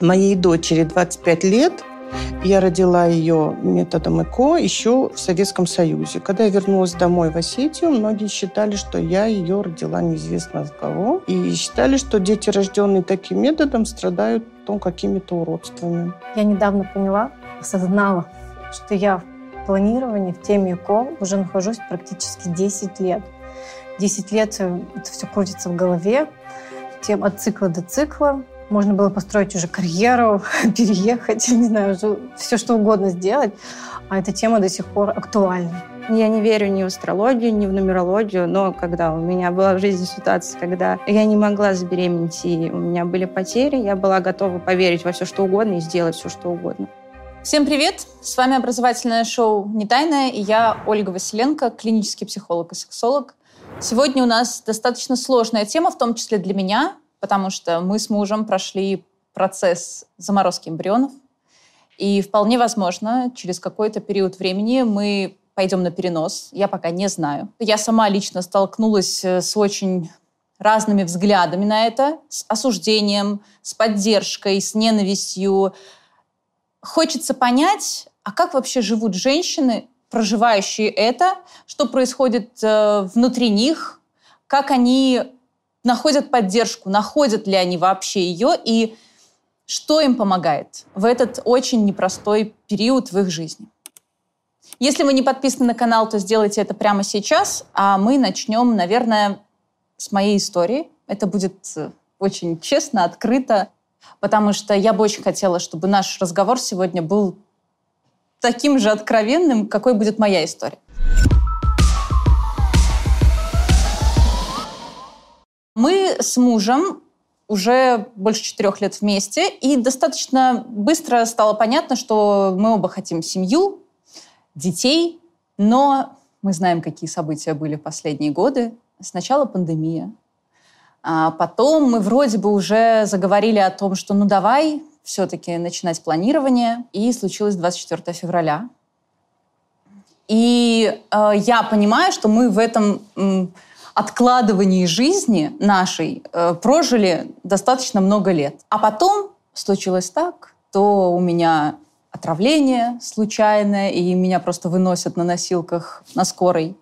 Моей дочери 25 лет. Я родила ее методом ЭКО еще в Советском Союзе. Когда я вернулась домой в Осетию, многие считали, что я ее родила неизвестно от кого. И считали, что дети, рожденные таким методом, страдают ну, какими-то уродствами. Я недавно поняла, осознала, что я в планировании, в теме ЭКО уже нахожусь практически 10 лет. 10 лет э, это все крутится в голове, тем от цикла до цикла. Можно было построить уже карьеру, переехать, не знаю, все что угодно сделать. А эта тема до сих пор актуальна. Я не верю ни в астрологию, ни в нумерологию, но когда у меня была в жизни ситуация, когда я не могла забеременеть, и у меня были потери, я была готова поверить во все, что угодно и сделать все, что угодно. Всем привет! С вами образовательное шоу «Не тайное» и я, Ольга Василенко, клинический психолог и сексолог. Сегодня у нас достаточно сложная тема, в том числе для меня, потому что мы с мужем прошли процесс заморозки эмбрионов. И вполне возможно, через какой-то период времени мы пойдем на перенос. Я пока не знаю. Я сама лично столкнулась э, с очень разными взглядами на это, с осуждением, с поддержкой, с ненавистью. Хочется понять, а как вообще живут женщины, проживающие это, что происходит э, внутри них, как они находят поддержку, находят ли они вообще ее и что им помогает в этот очень непростой период в их жизни. Если вы не подписаны на канал, то сделайте это прямо сейчас, а мы начнем, наверное, с моей истории. Это будет э, очень честно, открыто, потому что я бы очень хотела, чтобы наш разговор сегодня был таким же откровенным, какой будет моя история. Мы с мужем уже больше четырех лет вместе, и достаточно быстро стало понятно, что мы оба хотим семью, детей, но мы знаем, какие события были в последние годы. Сначала пандемия, а потом мы вроде бы уже заговорили о том, что ну давай все-таки начинать планирование, и случилось 24 февраля. И э, я понимаю, что мы в этом откладывании жизни нашей э, прожили достаточно много лет. А потом случилось так, то у меня отравление случайное, и меня просто выносят на носилках на скорой,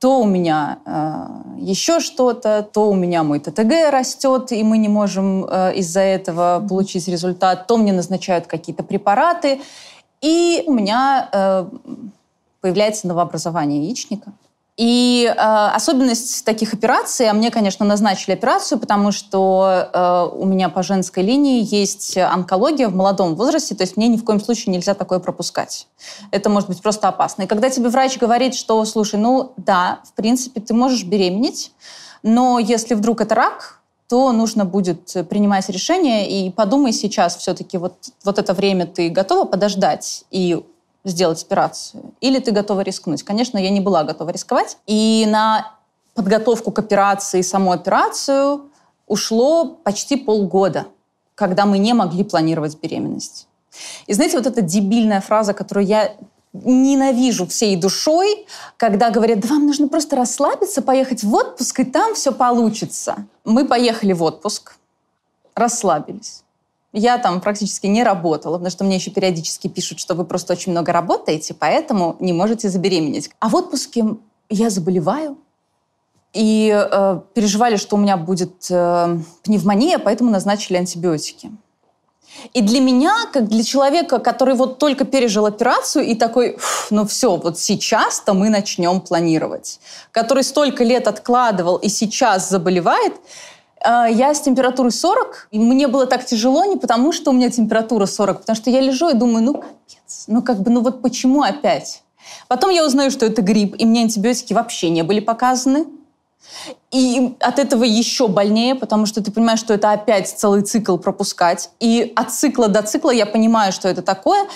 то у меня э, еще что-то, то у меня мой ТТГ растет, и мы не можем э, из-за этого получить результат, то мне назначают какие-то препараты, и у меня э, появляется новообразование яичника. И э, особенность таких операций, а мне, конечно, назначили операцию, потому что э, у меня по женской линии есть онкология в молодом возрасте, то есть мне ни в коем случае нельзя такое пропускать. Это может быть просто опасно. И когда тебе врач говорит, что, слушай, ну да, в принципе, ты можешь беременеть, но если вдруг это рак, то нужно будет принимать решение, и подумай сейчас все-таки, вот, вот это время ты готова подождать и сделать операцию? Или ты готова рискнуть? Конечно, я не была готова рисковать. И на подготовку к операции, саму операцию ушло почти полгода, когда мы не могли планировать беременность. И знаете, вот эта дебильная фраза, которую я ненавижу всей душой, когда говорят, да вам нужно просто расслабиться, поехать в отпуск, и там все получится. Мы поехали в отпуск, расслабились. Я там практически не работала, потому что мне еще периодически пишут, что вы просто очень много работаете, поэтому не можете забеременеть. А в отпуске я заболеваю, и э, переживали, что у меня будет э, пневмония, поэтому назначили антибиотики. И для меня, как для человека, который вот только пережил операцию и такой, ну все, вот сейчас-то мы начнем планировать, который столько лет откладывал и сейчас заболевает, я с температурой 40, и мне было так тяжело не потому, что у меня температура 40, потому что я лежу и думаю, ну капец, ну как бы, ну вот почему опять? Потом я узнаю, что это грипп, и мне антибиотики вообще не были показаны. И от этого еще больнее, потому что ты понимаешь, что это опять целый цикл пропускать. И от цикла до цикла я понимаю, что это такое.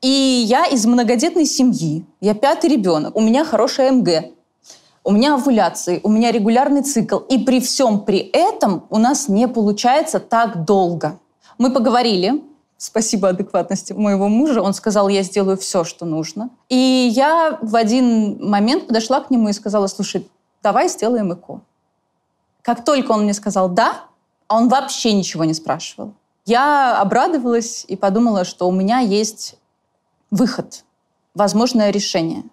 И я из многодетной семьи, я пятый ребенок, у меня хорошая МГ у меня овуляции, у меня регулярный цикл. И при всем при этом у нас не получается так долго. Мы поговорили, спасибо адекватности моего мужа, он сказал, я сделаю все, что нужно. И я в один момент подошла к нему и сказала, слушай, давай сделаем ЭКО. Как только он мне сказал «да», а он вообще ничего не спрашивал. Я обрадовалась и подумала, что у меня есть выход, возможное решение.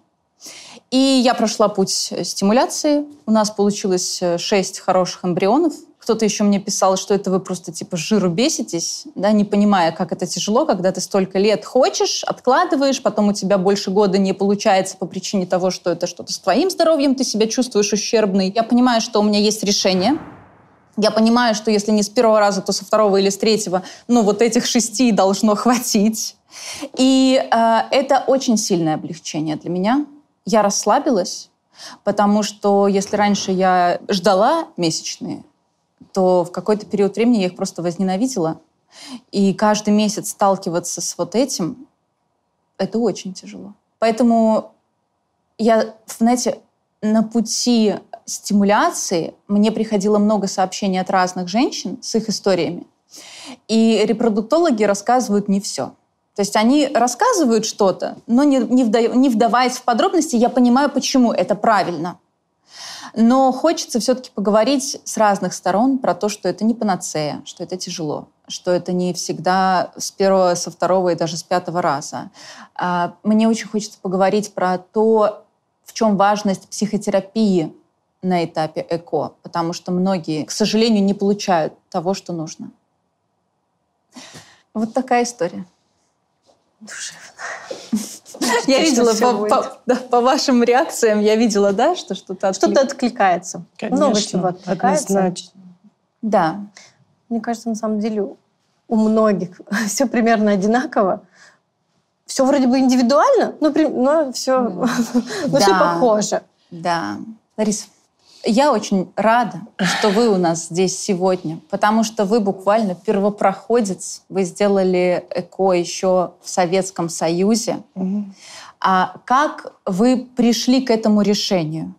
И я прошла путь стимуляции. У нас получилось э, шесть хороших эмбрионов. Кто-то еще мне писал, что это вы просто типа жиру беситесь, да, не понимая, как это тяжело, когда ты столько лет хочешь, откладываешь, потом у тебя больше года не получается по причине того, что это что-то с твоим здоровьем, ты себя чувствуешь ущербный. Я понимаю, что у меня есть решение, я понимаю, что если не с первого раза, то со второго или с третьего, ну вот этих шести должно хватить. И э, это очень сильное облегчение для меня. Я расслабилась, потому что если раньше я ждала месячные, то в какой-то период времени я их просто возненавидела. И каждый месяц сталкиваться с вот этим, это очень тяжело. Поэтому я, знаете, на пути стимуляции мне приходило много сообщений от разных женщин с их историями. И репродуктологи рассказывают не все. То есть они рассказывают что-то, но не, не, вда, не вдаваясь в подробности, я понимаю, почему это правильно. Но хочется все-таки поговорить с разных сторон про то, что это не панацея, что это тяжело, что это не всегда с первого, со второго и даже с пятого раза. А, мне очень хочется поговорить про то, в чем важность психотерапии на этапе ЭКО, потому что многие, к сожалению, не получают того, что нужно. Вот такая история. Душевно. Я видела по, по, да, по вашим реакциям, я видела, да, что что-то отклик... Что-то откликается. Конечно, Много чего откликается. Однозначно. Да. Мне кажется, на самом деле у многих все примерно одинаково. Все вроде бы индивидуально, но, но, все, но да. все похоже. Да. Лариса, я очень рада, что вы у нас здесь сегодня, потому что вы буквально первопроходец. Вы сделали ЭКО еще в Советском Союзе. Угу. А как вы пришли к этому решению?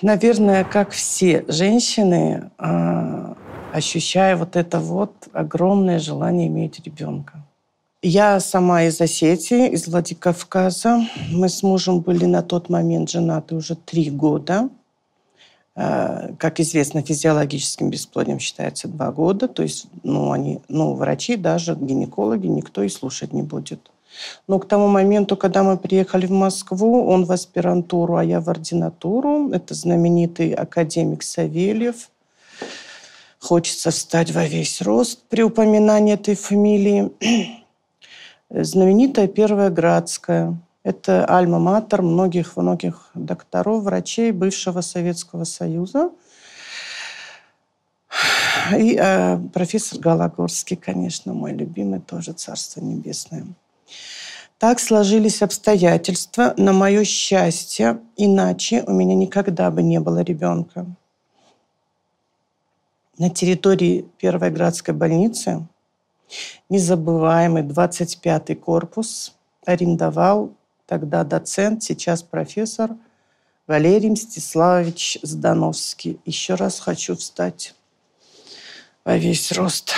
Наверное, как все женщины, а, ощущая вот это вот огромное желание иметь ребенка. Я сама из Осетии, из Владикавказа. Мы с мужем были на тот момент женаты уже три года. Э, как известно, физиологическим бесплодием считается два года. То есть ну, они, ну, врачи, даже гинекологи, никто и слушать не будет. Но к тому моменту, когда мы приехали в Москву, он в аспирантуру, а я в ординатуру. Это знаменитый академик Савельев. Хочется встать во весь рост при упоминании этой фамилии. Знаменитая Первая Градская. Это альма-матер многих-многих докторов, врачей бывшего Советского Союза. И э, профессор Галагорский, конечно, мой любимый, тоже Царство Небесное. Так сложились обстоятельства. На мое счастье, иначе у меня никогда бы не было ребенка. На территории Первой Градской больницы незабываемый 25-й корпус арендовал тогда доцент, сейчас профессор Валерий Мстиславович Здановский. Еще раз хочу встать во весь рост.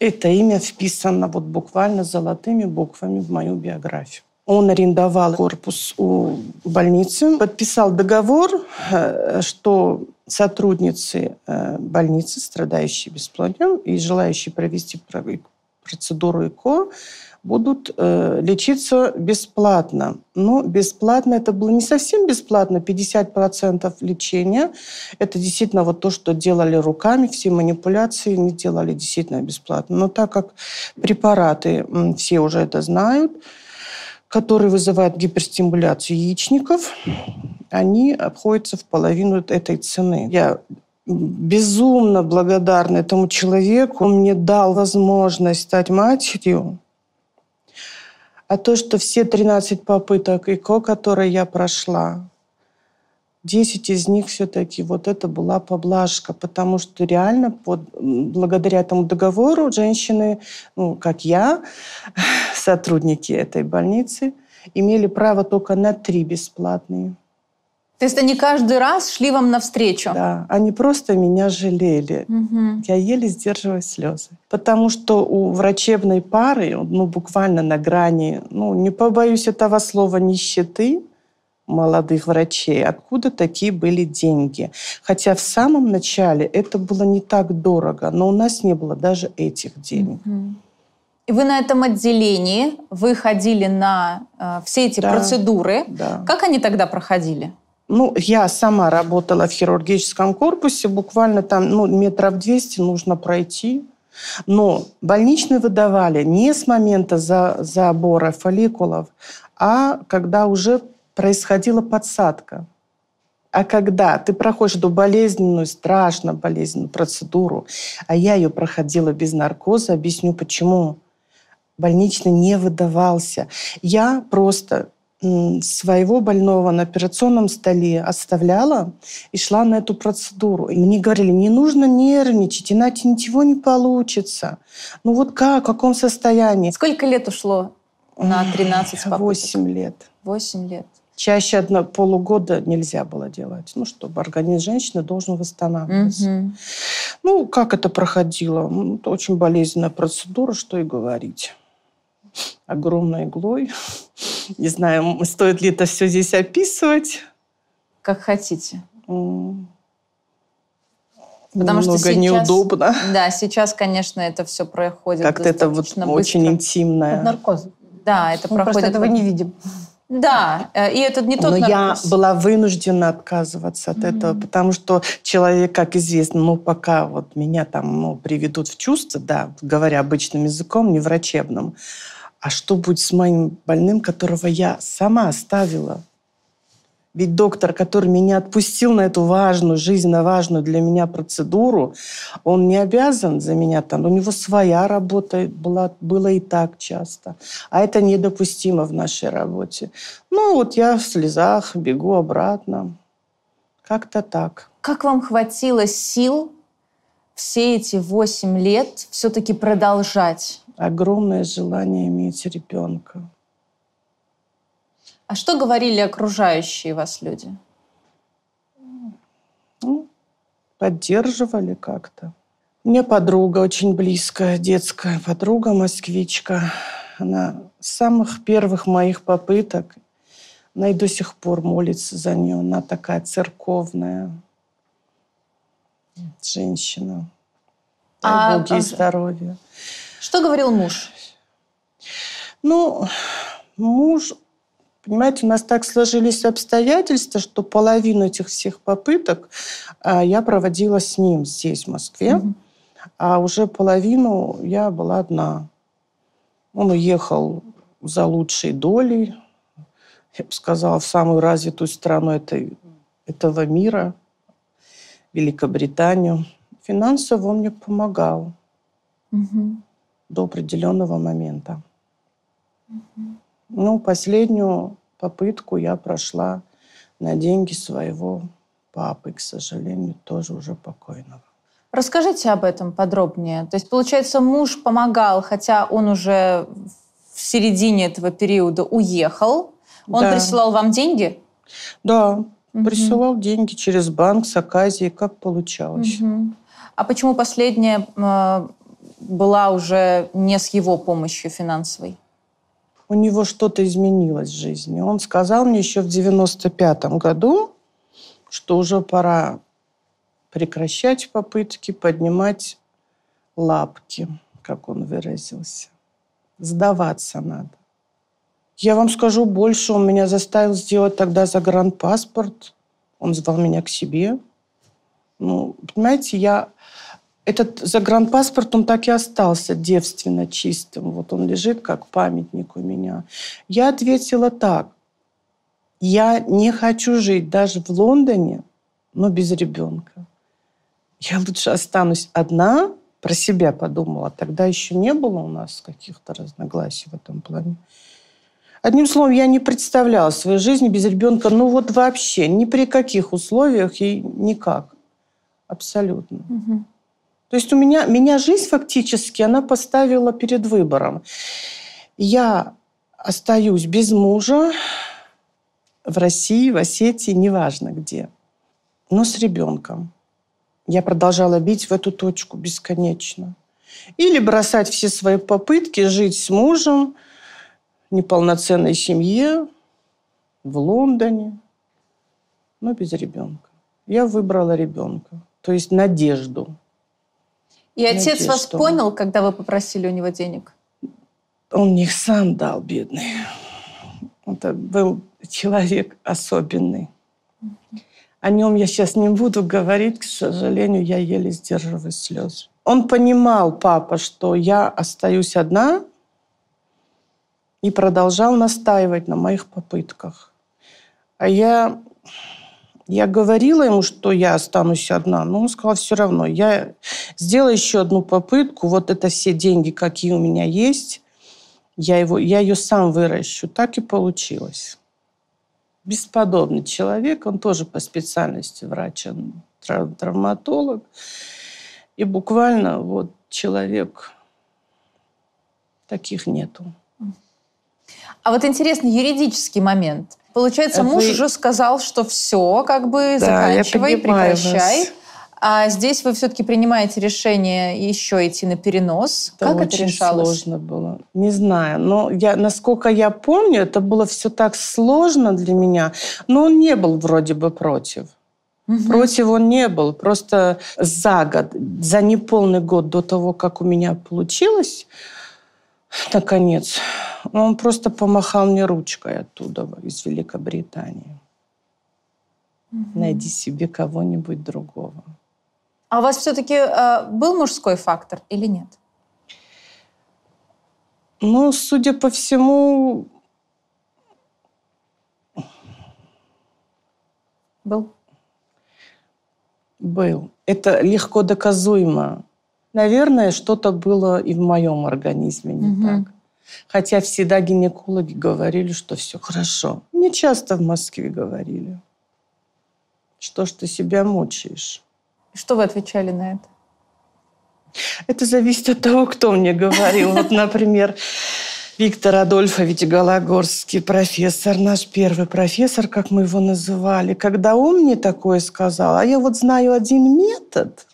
Это имя вписано вот буквально золотыми буквами в мою биографию. Он арендовал корпус у больницы, подписал договор, э, что сотрудницы э, больницы, страдающие бесплодием и желающие провести процедуру ЭКО, будут э, лечиться бесплатно. Но бесплатно это было не совсем бесплатно, 50% лечения. Это действительно вот то, что делали руками, все манипуляции не делали действительно бесплатно. Но так как препараты, все уже это знают, которые вызывают гиперстимуляцию яичников, они обходятся в половину этой цены. Я безумно благодарна этому человеку. Он мне дал возможность стать матерью. А то, что все 13 попыток ИКО, которые я прошла, 10 из них все-таки вот это была поблажка, потому что реально под, благодаря этому договору женщины, ну, как я, сотрудники этой больницы, имели право только на три бесплатные. То есть они каждый раз шли вам навстречу? Да, они просто меня жалели. Угу. Я еле сдерживаю слезы. Потому что у врачебной пары, ну, буквально на грани, ну, не побоюсь этого слова, нищеты, молодых врачей, откуда такие были деньги. Хотя в самом начале это было не так дорого, но у нас не было даже этих денег. И вы на этом отделении, вы ходили на э, все эти Да. процедуры. Да. Как они тогда проходили? Ну, я сама работала в хирургическом корпусе, буквально там ну, метров 200 нужно пройти. Но больничные выдавали не с момента за, забора фолликулов, а когда уже происходила подсадка. А когда ты проходишь эту болезненную, страшно болезненную процедуру, а я ее проходила без наркоза, объясню почему. Больничный не выдавался. Я просто своего больного на операционном столе оставляла и шла на эту процедуру. И мне говорили, не нужно нервничать, иначе ничего не получится. Ну вот как, в каком состоянии? Сколько лет ушло на 13 попыток? Восемь лет. Восемь лет. Чаще одно, полугода нельзя было делать, ну, чтобы организм женщины должен восстанавливаться. Мгм. Ну, как это проходило? Ну, Это очень болезненная процедура, что и говорить. Огромной иглой. Не знаю, стоит ли это все здесь описывать. Как хотите. Потому что Немного сейчас- неудобно. Да, сейчас, конечно, это все проходит Как-то это вот достаточно очень быстро. интимное. Под наркозом. Да, это Мы просто проходит... этого не видим. Да, э, и это не тот Но я наркоз. была вынуждена отказываться от этого, потому что человек, как известно, ну, пока вот меня там ну, приведут в чувство, да, говоря обычным языком, не врачебным, а что будет с моим больным, которого я сама оставила? Ведь доктор, который меня отпустил на эту важную, жизненно важную для меня процедуру, он не обязан за меня там. У него своя работа была, было и так часто. А это недопустимо в нашей работе. Ну, вот я в слезах бегу обратно. Как-то так. Как вам хватило сил все эти восемь лет все-таки продолжать? Огромное желание иметь ребенка. А что говорили окружающие вас люди? Ну, поддерживали как-то. У меня подруга очень близкая, детская подруга, москвичка. Она с самых первых моих попыток, она и до сих пор молится за нее. Она такая церковная женщина. Дай А, ей а, здоровья. Что говорил муж? Ну, муж, понимаете, у нас так сложились обстоятельства, что половину этих всех попыток а, я проводила с ним здесь, в Москве, Мгм. а уже половину я была одна. Он уехал за лучшей долей, я бы сказала, в самую развитую страну этой, этого мира, Великобританию. Финансово он мне помогал Мгм. До определенного момента. Ну, последнюю попытку я прошла на деньги своего папы, к сожалению, тоже уже покойного. Расскажите об этом подробнее. То есть, получается, муж помогал, хотя он уже в середине этого периода уехал. Он Да. присылал вам деньги? Да, Мгм. присылал деньги через банк с оказией, как получалось. Мгм. А почему последняя э, была уже не с его помощью финансовой? У него что-то изменилось в жизни. Он сказал мне еще в 95 году, что уже пора прекращать попытки поднимать лапки, как он выразился. Сдаваться надо. Я вам скажу больше, он меня заставил сделать тогда загранпаспорт. Он звал меня к себе. Ну, понимаете, я... Этот загранпаспорт, он так и остался девственно чистым. Вот он лежит как памятник у меня. Я ответила так. Я не хочу жить даже в Лондоне, но без ребенка. Я лучше останусь одна, про себя подумала. Тогда еще не было у нас каких-то разногласий в этом плане. Одним словом, я не представляла своей жизни без ребенка, ну вот вообще, ни при каких условиях и никак. Абсолютно. Мгм. То есть у меня, меня жизнь фактически, она поставила перед выбором. Я остаюсь без мужа в России, в Осетии, неважно где, но с ребенком. Я продолжала бить в эту точку бесконечно. Или бросать все свои попытки жить с мужем неполноценной семье, в Лондоне, но без ребенка. Я выбрала ребенка, то есть надежду. И отец Надежду. вас понял, когда вы попросили у него денег? Он их сам дал, бедный. Это был человек особенный. О нем я сейчас не буду говорить, к сожалению, я еле сдерживаю слезы. Он понимал, папа, что я остаюсь одна, и продолжал настаивать на моих попытках. А я, я говорила ему, что я останусь одна, но он сказал, все равно, я сделаю еще одну попытку, вот это все деньги, какие у меня есть, я, его, я ее сам выращу. Так и получилось. Бесподобный человек, он тоже по специальности врач, он трав- травматолог. И буквально вот человек, таких нету. А вот интересный юридический момент. Получается, Вы- муж уже сказал, что все, как бы Да, заканчивай, прекращай. вас. А здесь вы все-таки принимаете решение еще идти на перенос. Это как это очень решалось? сложно было. Не знаю, но я, насколько я помню, это было все так сложно для меня. Но он не был вроде бы против. Мгм. Против он не был. Просто за год, за неполный год до того, как у меня получилось, наконец, он просто помахал мне ручкой оттуда, из Великобритании. Найди себе кого-нибудь другого. А у вас все-таки был мужской фактор или нет? Ну, судя по всему, Был. был. Это легко доказуемо. Наверное, что-то было и в моем организме не Мгм. так. Хотя всегда гинекологи говорили, что все хорошо. Мне часто в Москве говорили. Что ж ты себя мучаешь? Что вы отвечали на это? Это зависит от того, кто мне говорил. Вот, например, Виктор Адольфович Гологорский, профессор, наш первый профессор, как мы его называли. Когда он мне такое сказал, а я вот знаю один метод,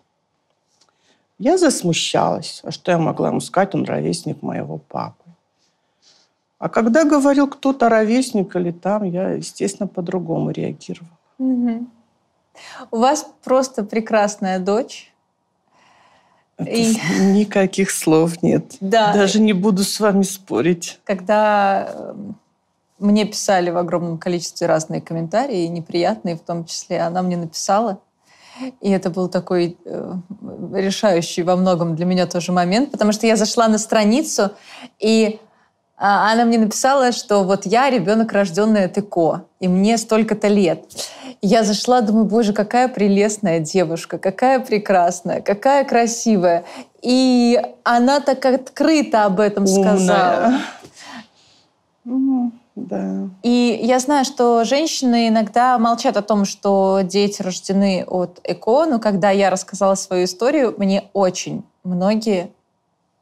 я засмущалась. А что я могла ему сказать? Он ровесник моего папы. А когда говорил кто-то ровесник или там, я, естественно, по-другому реагировала. У вас просто прекрасная дочь. Это И- Никаких слов нет. Да. Даже не буду с вами спорить. Когда э, мне писали в огромном количестве разные комментарии, неприятные в том числе, она мне написала, и это был такой э, решающий во многом для меня тоже момент, потому что я зашла на страницу, и она мне написала, что вот я ребенок, рожденный от ЭКО, и мне столько-то лет. И Я зашла, думаю, боже, какая прелестная девушка, какая прекрасная, какая красивая. И она так открыто об этом сказала. Умная. Да. И я знаю, что женщины иногда молчат о том, что дети рождены от ЭКО, но когда я рассказала свою историю, мне очень многие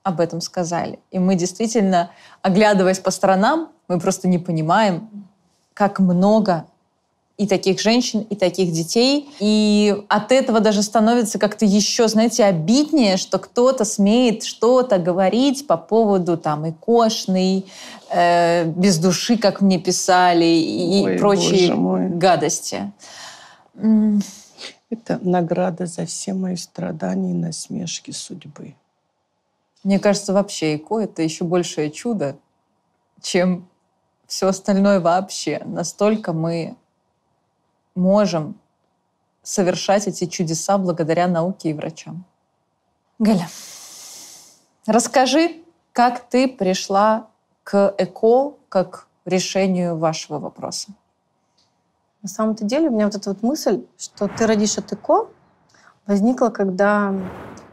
об этом сказали. И мы действительно, оглядываясь по сторонам, мы просто не понимаем, как много и таких женщин, и таких детей. И от этого даже становится как-то еще, знаете, обиднее, что кто-то смеет что-то говорить по поводу там и кошный, э, без души, как мне писали, и Ой, прочие гадости. Это награда за все мои страдания и насмешки судьбы. Мне кажется, вообще ЭКО — это еще большее чудо, чем все остальное вообще. Настолько мы можем совершать эти чудеса благодаря науке и врачам. Галя, расскажи, как ты пришла к ЭКО как решению вашего вопроса. На самом-то деле у меня вот эта вот мысль, что ты родишь от ЭКО, возникла, когда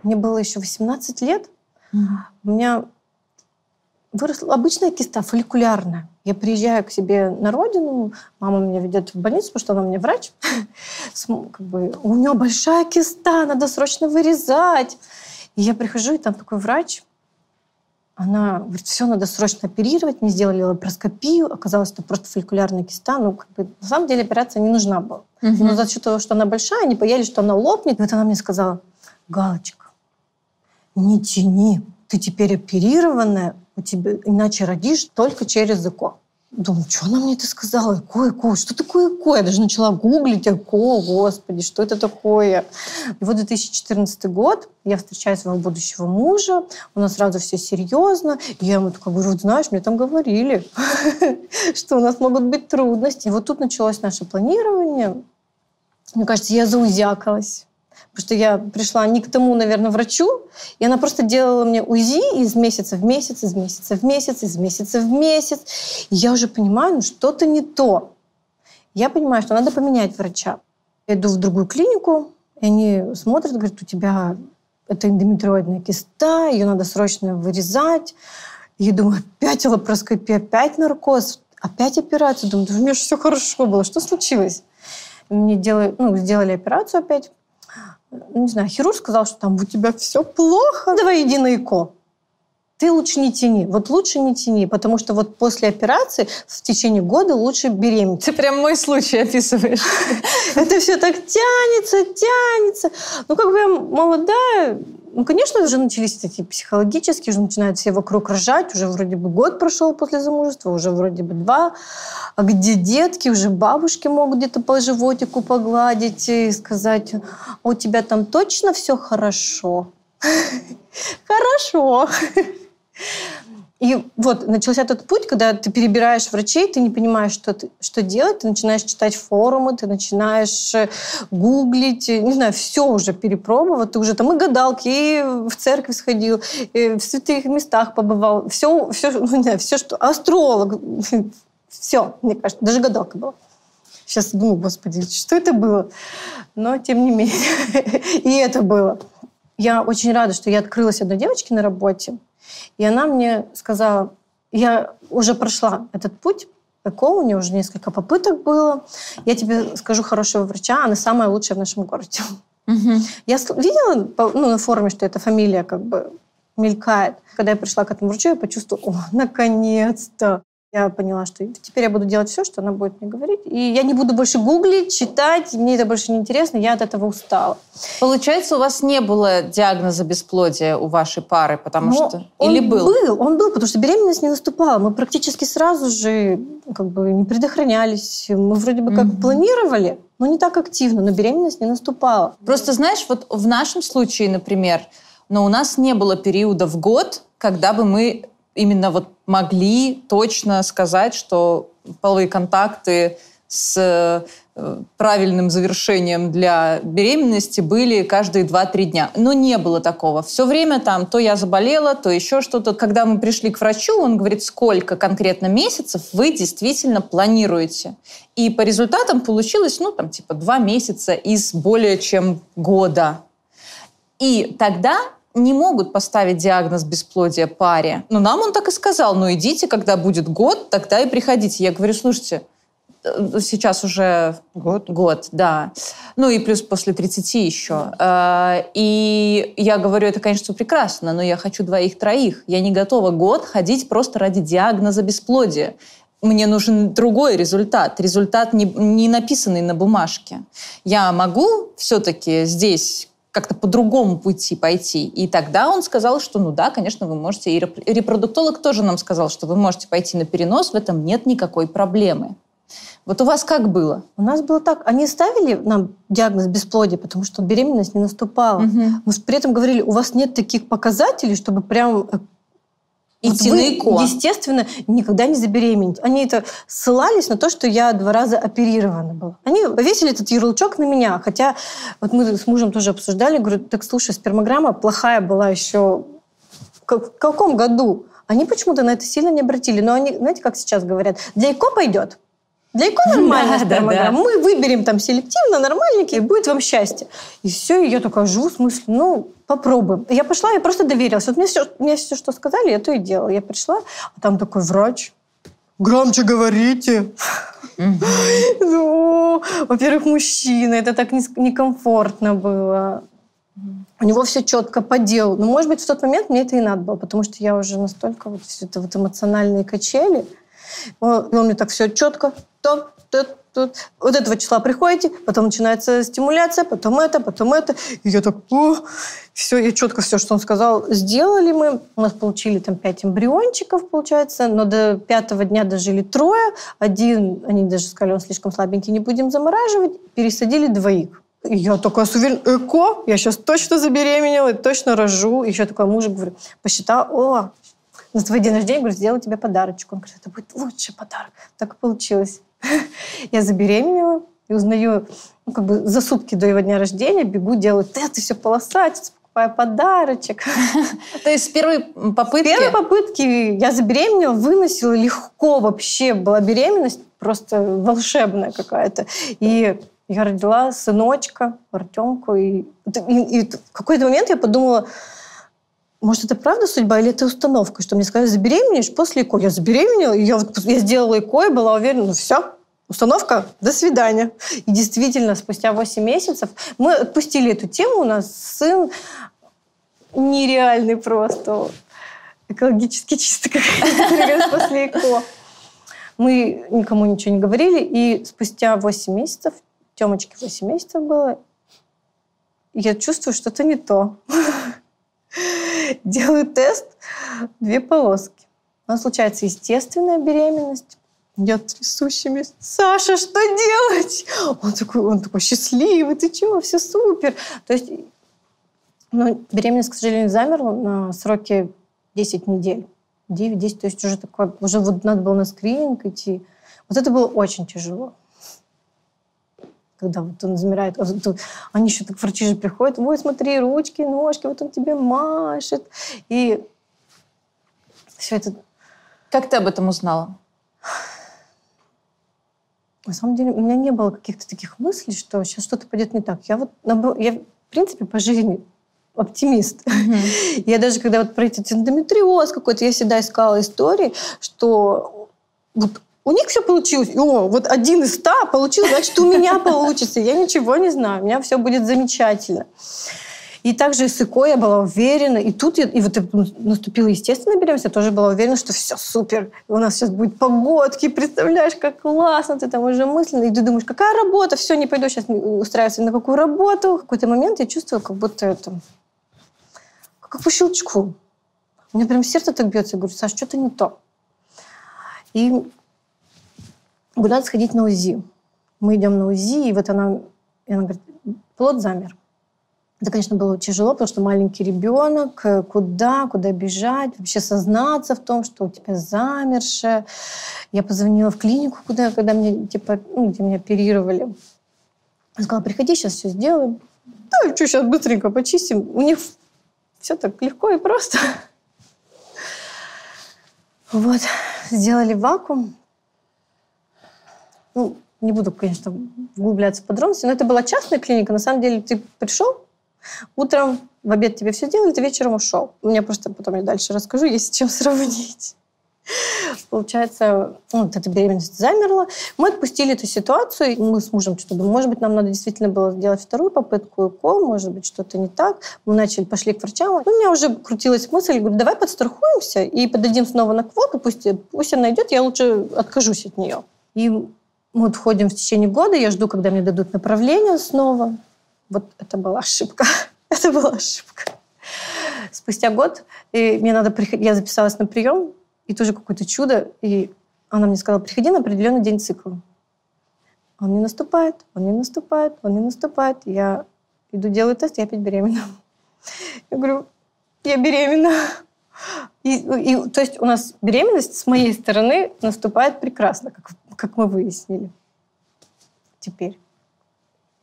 мне было еще 18 лет. У меня выросла обычная киста, фолликулярная. Я приезжаю к себе на родину, мама меня ведет в больницу, потому что она меня врач. Как бы, у нее большая киста, надо срочно вырезать. И я прихожу, и там такой врач, она говорит, все, надо срочно оперировать. Мне сделали лапароскопию. Оказалось, это просто фолликулярная киста. Ну, как бы, на самом деле операция не нужна была. Но за счет того, что она большая, они боялись, что она лопнет. И вот она мне сказала, Галочка, не тяни. Ты теперь оперированная, у тебя, иначе родишь только через ЭКО. Думаю, что она мне это сказала? ЭКО, ЭКО, что такое ЭКО? Я даже начала гуглить ЭКО, господи, что это такое? И вот 2014 год, я встречаю своего будущего мужа, у нас сразу все серьезно. И я ему такая говорю, знаешь, мне там говорили, что у нас могут быть трудности. И вот тут началось наше планирование. Мне кажется, я заузякалась. Потому что я пришла не к тому, наверное, врачу, и она просто делала мне УЗИ из месяца в месяц, из месяца в месяц, из месяца в месяц. И я уже понимаю, ну что-то не то. Я понимаю, что надо поменять врача. Я иду в другую клинику, и они смотрят, говорят, у тебя это эндометриоидная киста, ее надо срочно вырезать. Я думаю, опять лапароскопия, опять наркоз, опять операция. Думаю, у меня же все хорошо было, что случилось? Мне делали, ну, сделали операцию опять, не знаю, хирург сказал, что там у тебя все плохо, давай иди на ЭКО. Ты лучше не тяни. Вот лучше не тяни, потому что вот после операции в течение года лучше беременеть. Ты прям мой случай описываешь. Это все так тянется, тянется. Ну, как бы я молодая, ну, конечно, уже начались эти психологические, уже начинают все вокруг рожать, уже вроде бы год прошел после замужества, уже вроде бы два. А где детки, уже бабушки могут где-то по животику погладить и сказать, «А у тебя там точно все хорошо? Хорошо. И вот начался этот путь, когда ты перебираешь врачей, ты не понимаешь, что, ты, что делать, ты начинаешь читать форумы, ты начинаешь э, гуглить, не знаю, все уже перепробовать, ты уже там и гадалки, и в церковь сходил, и в святых местах побывал, все, все, ну, не знаю, все, что... Астролог, все, мне кажется, даже гадалка была. Сейчас думаю, господи, что это было? Но тем не менее, и это было. Я очень рада, что я открылась одной девочке на работе, и она мне сказала, я уже прошла этот путь, ЭКО, у нее уже несколько попыток было. Я тебе скажу хорошего врача, она самая лучшая в нашем городе. Угу. Я видела ну, на форуме, что эта фамилия как бы мелькает. Когда я пришла к этому врачу, я почувствовала, о, наконец-то. Я поняла, что теперь я буду делать все, что она будет мне говорить. И я не буду больше гуглить, читать, мне это больше не интересно, я от этого устала. Получается, у вас не было диагноза бесплодия у вашей пары, потому Но что... Или был? был? Он был, потому что беременность не наступала. Мы практически сразу же как бы не предохранялись. Мы вроде бы как mm-hmm. планировали, но не так активно, но беременность не наступала. Просто знаешь, вот в нашем случае, например, но у нас не было периода в год, когда бы мы именно вот могли точно сказать, что половые контакты с э, правильным завершением для беременности были каждые 2-3 дня. Но не было такого. Все время там то я заболела, то еще что-то. Когда мы пришли к врачу, он говорит, сколько конкретно месяцев вы действительно планируете. И по результатам получилось, ну, там, типа, 2 месяца из более чем года. И тогда не могут поставить диагноз бесплодия паре. Но нам он так и сказал, ну идите, когда будет год, тогда и приходите. Я говорю, слушайте, э, сейчас уже год, год да. Ну и плюс после 30 еще. Э, и я говорю, это, конечно, прекрасно, но я хочу двоих-троих. Я не готова год ходить просто ради диагноза бесплодия. Мне нужен другой результат, результат не, не написанный на бумажке. Я могу все-таки здесь как-то по другому пути пойти. И тогда он сказал, что ну да, конечно, вы можете. И репродуктолог тоже нам сказал, что вы можете пойти на перенос, в этом нет никакой проблемы. Вот у вас как было? У нас было так. Они ставили нам диагноз бесплодия, потому что беременность не наступала. Угу. Мы при этом говорили, у вас нет таких показателей, чтобы прям э, Идти вот на естественно, никогда не забеременеть. Они это ссылались на то, что я два раза оперирована была. Они повесили этот ярлычок на меня. Хотя вот мы с мужем тоже обсуждали. Говорю, так слушай, спермограмма плохая была еще в каком году? Они почему-то на это сильно не обратили. Но они, знаете, как сейчас говорят, для ЭКО пойдет. Для ИКО нормально да, да, да. Мы выберем там селективно, нормальненький, и будет вам счастье. И все, и я такая живу, в смысле, ну, попробуем. Я пошла, я просто доверилась. Вот мне все, мне все, что сказали, я то и делала. Я пришла, а там такой врач. Громче говорите. Ну, во-первых, мужчина. Это так некомфортно было. У него все четко по делу. Но, может быть, в тот момент мне это и надо было, потому что я уже настолько вот все это вот эмоциональные качели. Он, он мне так все четко, то, тут, тут. Вот этого числа приходите, потом начинается стимуляция, потом это, потом это. И я так, о, все, я четко все, что он сказал, сделали мы. У нас получили там пять эмбриончиков, получается, но до пятого дня дожили трое. Один, они даже сказали, он слишком слабенький, не будем замораживать. Пересадили двоих. Я такая с уверен, эко, я сейчас точно забеременела, точно рожу. Еще такой мужик, говорю, посчитала, о, на твой день рождения, говорю, сделаю тебе подарочек. Он говорит, это будет лучший подарок. Так и получилось. Я забеременела и узнаю, ну, как бы за сутки до его дня рождения бегу, делаю тест, и все полосать, покупаю подарочек. То есть с первой попытки? С первой попытки я забеременела, выносила легко вообще. Была беременность просто волшебная какая-то. И я родила сыночка, Артемку. И, и, и в какой-то момент я подумала, может, это правда судьба или это установка, что мне сказали, забеременеешь после ЭКО. Я забеременела, я, я сделала ЭКО и была уверена, ну все, установка, до свидания. И действительно, спустя 8 месяцев мы отпустили эту тему, у нас сын нереальный просто, экологически чистый, как после ЭКО. Мы никому ничего не говорили, и спустя 8 месяцев, Темочке 8 месяцев было, я чувствую, что-то не то. Делаю тест, две полоски. У нас случается естественная беременность. Я трясущими, Саша, что делать? Он такой, он такой счастливый, ты чего, все супер. То есть ну, беременность, к сожалению, замерла на сроке 10 недель. 9-10, то есть уже такое, уже вот надо было на скрининг идти. Вот это было очень тяжело когда вот он замирает. Они еще так врачи же приходят, ой, смотри, ручки, ножки, вот он тебе машет. И все это... Как ты об этом узнала? На самом деле у меня не было каких-то таких мыслей, что сейчас что-то пойдет не так. Я вот, я в принципе по жизни оптимист. Mm-hmm. Я даже когда вот про этот эндометриоз какой-то, я всегда искала истории, что вот у них все получилось. О, вот один из ста получился, значит, у меня получится. Я ничего не знаю, у меня все будет замечательно. И также с ИКО я была уверена. И тут я, и вот наступила естественная беременность, я тоже была уверена, что все супер. У нас сейчас будет погодки, представляешь, как классно. Ты там уже мысленно. И ты думаешь, какая работа? Все, не пойду сейчас устраиваться на какую работу. В какой-то момент я чувствую, как будто это... Как по щелчку. У меня прям сердце так бьется. Я говорю, Саш, что-то не то. И куда сходить на УЗИ. Мы идем на УЗИ, и вот она, и она говорит, плод замер. Это, конечно, было тяжело, потому что маленький ребенок, куда, куда бежать, вообще сознаться в том, что у тебя замершее. Я позвонила в клинику, куда, когда мне, типа, ну, где меня оперировали. Я сказала, приходи, сейчас все сделаем. Да, что, сейчас быстренько почистим. У них все так легко и просто. Вот, сделали вакуум, ну, не буду, конечно, углубляться в подробности, но это была частная клиника. На самом деле ты пришел, утром в обед тебе все делали, ты вечером ушел. У меня просто потом я дальше расскажу, есть с чем сравнить. Получается, ну, вот эта беременность замерла. Мы отпустили эту ситуацию. Мы с мужем что-то думали, может быть, нам надо действительно было сделать вторую попытку ЭКО, может быть, что-то не так. Мы начали, пошли к врачам. Ну, у меня уже крутилась мысль, говорю, давай подстрахуемся и подадим снова на квоту, пусть, пусть она идет, я лучше откажусь от нее. И мы вот входим в течение года, я жду, когда мне дадут направление снова. Вот это была ошибка. это была ошибка. Спустя год и мне надо приходить, я записалась на прием, и тоже какое-то чудо, и она мне сказала, приходи на определенный день цикла. Он не наступает, он не наступает, он не наступает. Я иду, делаю тест, я опять беременна. Я говорю, я беременна. И, и, то есть у нас беременность с моей стороны наступает прекрасно, как как мы выяснили теперь.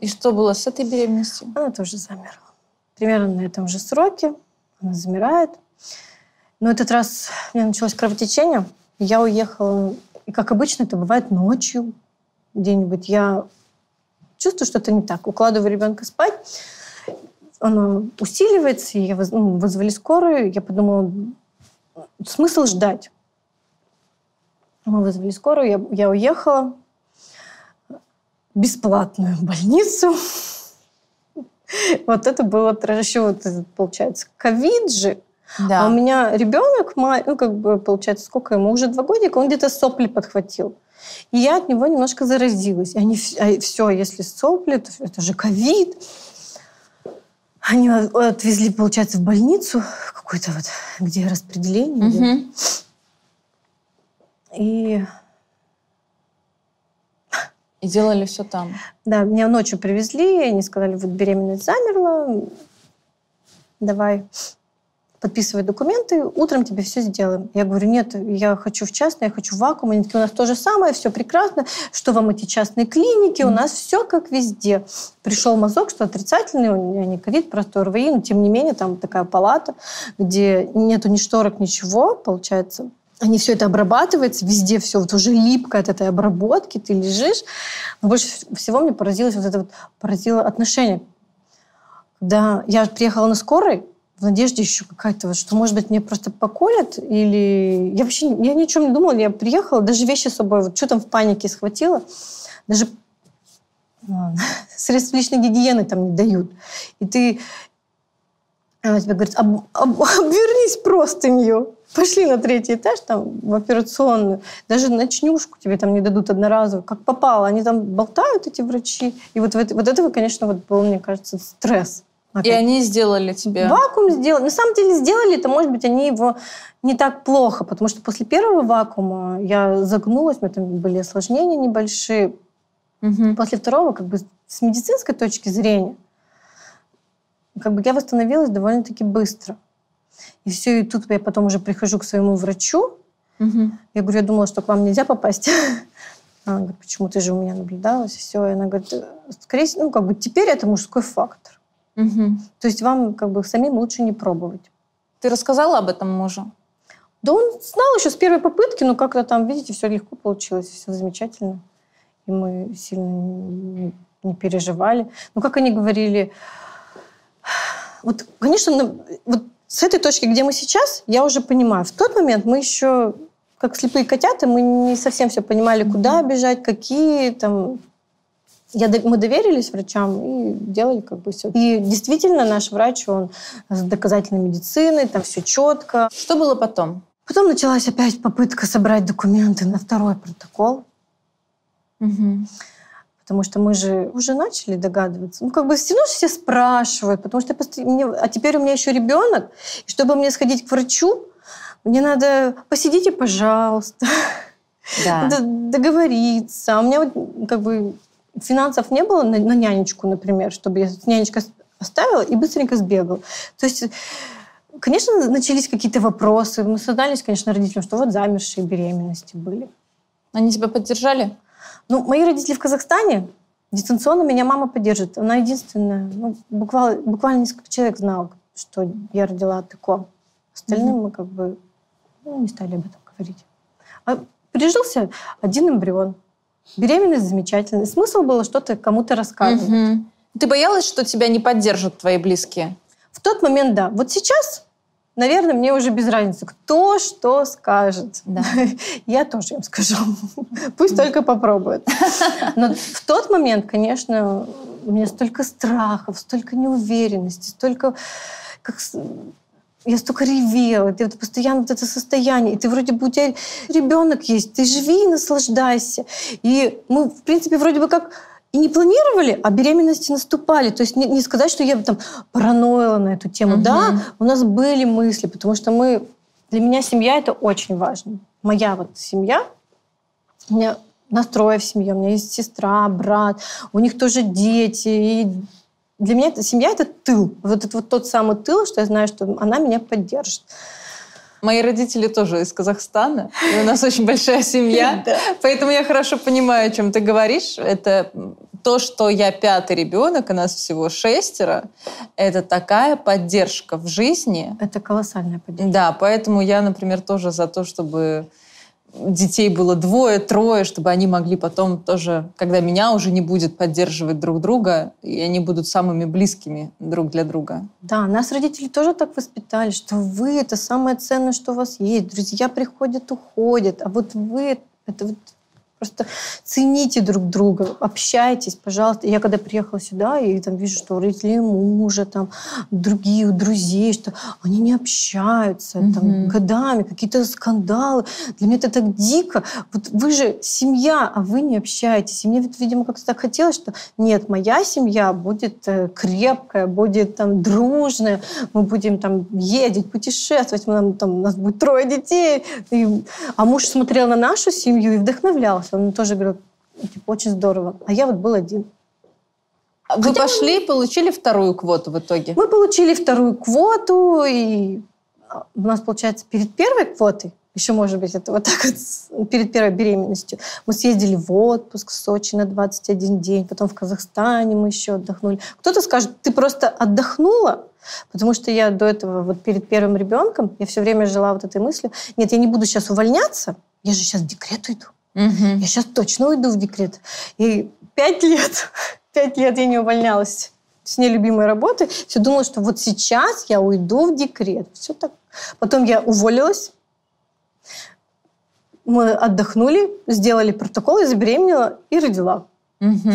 И что было с этой беременностью? Она тоже замерла. Примерно на этом же сроке она замирает. Но этот раз у меня началось кровотечение. Я уехала, и как обычно это бывает ночью где-нибудь. Я чувствую, что-то не так. Укладываю ребенка спать, она усиливается, и я ну, вызвали скорую. Я подумала, смысл ждать. Мы вызвали скорую, я, я уехала в бесплатную больницу. Вот это было еще, вот, получается, ковид же. А у меня ребенок, ну, как бы, получается, сколько ему? Уже два годика, он где-то сопли подхватил. И я от него немножко заразилась. Они а все, если сопли, то это же ковид. Они отвезли, получается, в больницу какой-то вот, где распределение. Угу. И... И делали все там? Да, меня ночью привезли, они сказали, вот беременность замерла, давай подписывай документы, утром тебе все сделаем. Я говорю, нет, я хочу в частное, я хочу в вакуум. Они такие, у нас то же самое, все прекрасно. Что вам эти частные клиники? У нас все как везде. Пришел мазок, что отрицательный, у меня не ковид, просто ОРВИ, но тем не менее там такая палата, где нету ни шторок, ничего, получается. Они все это обрабатывается, везде все вот уже липко от этой обработки, ты лежишь. Но больше всего мне поразилось вот это вот, поразило отношение. Когда я приехала на скорой, в надежде еще какая-то, вот, что, может быть, мне просто поколят, или... Я вообще я ни о чем не думала, я приехала, даже вещи с собой, вот что там в панике схватила, даже средств личной гигиены там не дают. И ты... Она тебе говорит, об, об, обвернись простынью. Пошли на третий этаж, там, в операционную. Даже ночнушку тебе там не дадут одноразовую. Как попало. Они там болтают, эти врачи. И вот, вот этого, конечно, вот был, мне кажется, стресс. Опять. И они сделали тебе? Вакуум сделали. На самом деле сделали это, может быть, они его не так плохо, потому что после первого вакуума я загнулась, у меня там были осложнения небольшие. Угу. После второго, как бы с медицинской точки зрения, как бы я восстановилась довольно-таки быстро. И все, и тут я потом уже прихожу к своему врачу. Угу. Я говорю, я думала, что к вам нельзя попасть. Она говорит, почему ты же у меня наблюдалась? Все. И она говорит, скорее всего, ну, как бы теперь это мужской фактор. Угу. То есть вам как бы самим лучше не пробовать. Ты рассказала об этом мужу? Да он знал еще с первой попытки, но как-то там, видите, все легко получилось, все замечательно. И мы сильно не переживали. Ну, как они говорили, вот, конечно, вот с этой точки, где мы сейчас, я уже понимаю. В тот момент мы еще, как слепые котята, мы не совсем все понимали, куда бежать, какие там я, мы доверились врачам и делали как бы все. И действительно наш врач, он с доказательной медициной, там все четко. Что было потом? Потом началась опять попытка собрать документы на второй протокол. Угу. Потому что мы же уже начали догадываться. Ну, как бы все равно все спрашивают, потому что мне, а теперь у меня еще ребенок, и чтобы мне сходить к врачу, мне надо посидите, пожалуйста. Да. Надо договориться. А у меня вот как бы финансов не было на, на нянечку, например, чтобы я нянечка оставила и быстренько сбегала. То есть, конечно, начались какие-то вопросы. Мы создались, конечно, родителям, что вот замершие беременности были. Они тебя поддержали? Ну, мои родители в Казахстане. Дистанционно меня мама поддержит. Она единственная. Ну, буквально, буквально несколько человек знал, что я родила от ЭКО. Остальным mm-hmm. мы как бы ну, не стали об этом говорить. А прижился один эмбрион. Беременность замечательная. Смысл было что-то кому-то рассказывать. Угу. Ты боялась, что тебя не поддержат твои близкие? В тот момент, да. Вот сейчас, наверное, мне уже без разницы, кто что скажет. Да. Я тоже им скажу. Пусть только попробуют. Но в тот момент, конечно, у меня столько страхов, столько неуверенности, столько как я столько ревела, ты вот постоянно вот это состояние, и ты вроде бы у тебя ребенок есть, ты живи и наслаждайся. И мы, в принципе, вроде бы как и не планировали, а беременности наступали. То есть не, не сказать, что я там параноила на эту тему. Угу. Да, у нас были мысли, потому что мы... Для меня семья — это очень важно. Моя вот семья, у меня настроя в семье, у меня есть сестра, брат, у них тоже дети, и для меня это, семья — это тыл. Вот это вот тот самый тыл, что я знаю, что она меня поддержит. Мои родители тоже из Казахстана. И у нас очень большая семья. Поэтому я хорошо понимаю, о чем ты говоришь. Это то, что я пятый ребенок, у нас всего шестеро, это такая поддержка в жизни. Это колоссальная поддержка. Да, поэтому я, например, тоже за то, чтобы детей было двое, трое, чтобы они могли потом тоже, когда меня уже не будет поддерживать друг друга, и они будут самыми близкими друг для друга. Да, нас родители тоже так воспитали, что вы — это самое ценное, что у вас есть. Друзья приходят, уходят, а вот вы — это вот Просто цените друг друга, общайтесь, пожалуйста. Я когда приехала сюда, и там вижу, что у родителей мужа, там, другие у друзей, что они не общаются, mm-hmm. там, годами, какие-то скандалы. Для меня это так дико. Вот вы же семья, а вы не общаетесь. И мне, видимо, как-то так хотелось, что нет, моя семья будет э, крепкая, будет там дружная, мы будем там ездить, путешествовать, мы, там, у нас будет трое детей. И, а муж смотрел на нашу семью и вдохновлялся. Он тоже говорил, типа, очень здорово. А я вот был один. Вы Хотя пошли и получили вторую квоту в итоге? Мы получили вторую квоту, и у нас, получается, перед первой квотой, еще, может быть, это вот так вот, перед первой беременностью, мы съездили в отпуск в Сочи на 21 день, потом в Казахстане мы еще отдохнули. Кто-то скажет, ты просто отдохнула, Потому что я до этого, вот перед первым ребенком, я все время жила вот этой мыслью, нет, я не буду сейчас увольняться, я же сейчас в декрет уйду. Угу. Я сейчас точно уйду в декрет. И пять лет, пять лет я не увольнялась с нелюбимой работы. Все думала, что вот сейчас я уйду в декрет. Все так. Потом я уволилась. Мы отдохнули, сделали протокол, я забеременела и родила. Угу.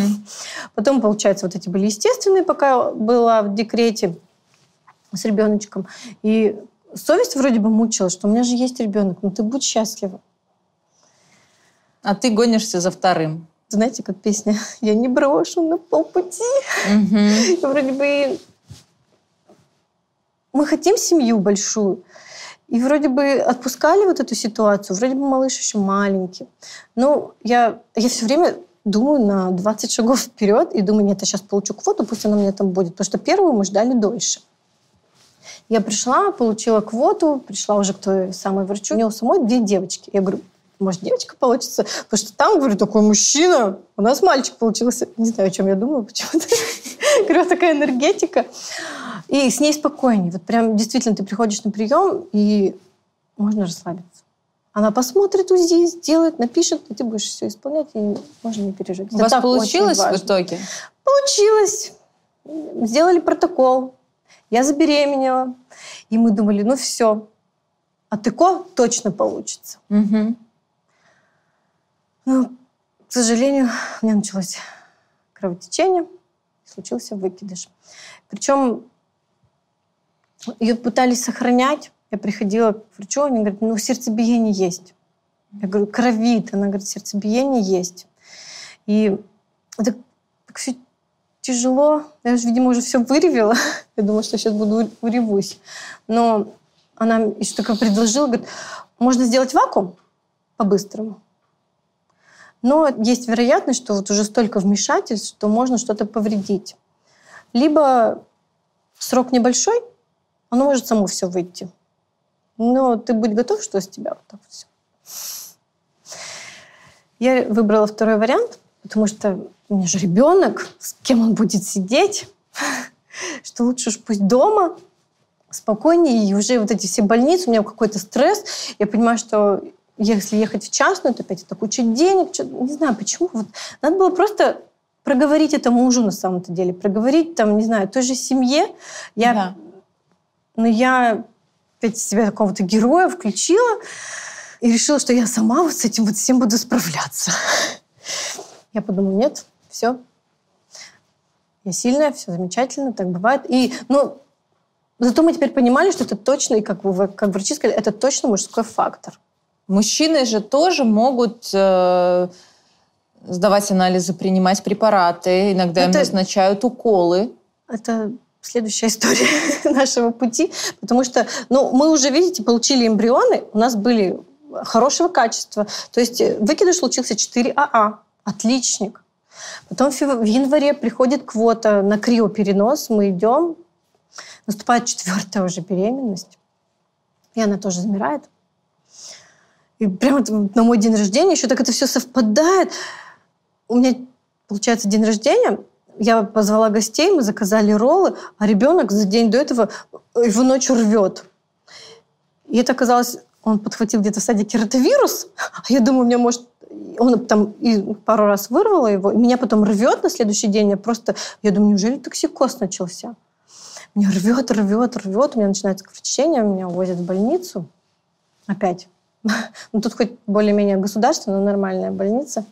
Потом, получается, вот эти были естественные, пока была в декрете с ребеночком. И совесть вроде бы мучила, что у меня же есть ребенок, ну ты будь счастлива. А ты гонишься за вторым. Знаете, как песня «Я не брошу на полпути». Угу. Вроде бы мы хотим семью большую. И вроде бы отпускали вот эту ситуацию. Вроде бы малыш еще маленький. Но я, я все время думаю на 20 шагов вперед и думаю, нет, я сейчас получу квоту, пусть она у меня там будет. Потому что первую мы ждали дольше. Я пришла, получила квоту, пришла уже к той самой врачу. У нее самой две девочки. Я говорю, может, девочка получится? Потому что там, говорю, такой мужчина. У нас мальчик получился. Не знаю, о чем я думала почему-то. Говорю, такая энергетика. И с ней спокойнее. Вот прям действительно ты приходишь на прием, и можно расслабиться. Она посмотрит УЗИ, сделает, напишет, и ты будешь все исполнять, и можно не переживать. У вас получилось в итоге? Получилось. Сделали протокол. Я забеременела. И мы думали, ну все, от ЭКО точно получится. Угу. Но, к сожалению, у меня началось кровотечение, случился выкидыш. Причем ее пытались сохранять. Я приходила к врачу, они говорят, ну, сердцебиение есть. Я говорю, кровит. Она говорит, сердцебиение есть. И это так все тяжело. Я, же, видимо, уже все выревела. Я думала, что сейчас буду уревусь. Но она еще такое предложила, говорит, можно сделать вакуум по-быстрому. Но есть вероятность, что вот уже столько вмешательств, что можно что-то повредить. Либо срок небольшой, оно может само все выйти. Но ты будь готов, что с тебя вот так все. Я выбрала второй вариант, потому что у меня же ребенок, с кем он будет сидеть, что лучше уж пусть дома, спокойнее, и уже вот эти все больницы, у меня какой-то стресс, я понимаю, что если ехать в частную, то опять это куча денег, что, не знаю почему. Вот, надо было просто проговорить это мужу на самом-то деле, проговорить там, не знаю, той же семье. Я, да. Но я опять себя какого-то героя включила и решила, что я сама вот с этим вот всем буду справляться. Я подумала, нет, все. Я сильная, все замечательно, так бывает. И, ну, зато мы теперь понимали, что это точно, и как, вы, как врачи сказали, это точно мужской фактор. Мужчины же тоже могут э, сдавать анализы, принимать препараты, иногда это, им назначают уколы. Это следующая история нашего пути, потому что, ну, мы уже, видите, получили эмбрионы, у нас были хорошего качества. То есть э, выкидыш случился 4АА, отличник. Потом в январе приходит квота на криоперенос, мы идем, наступает четвертая уже беременность, и она тоже замирает. И прямо на мой день рождения еще так это все совпадает. У меня, получается, день рождения, я позвала гостей, мы заказали роллы, а ребенок за день до этого его ночью рвет. И это оказалось, он подхватил где-то в садике ротовирус, а я думаю, у меня может он там и пару раз вырвала его, меня потом рвет на следующий день. Я просто, я думаю, неужели токсикоз начался? Меня рвет, рвет, рвет, у меня начинается кровотечение, меня увозят в больницу. Опять. Ну, тут хоть более-менее государственная, но нормальная больница.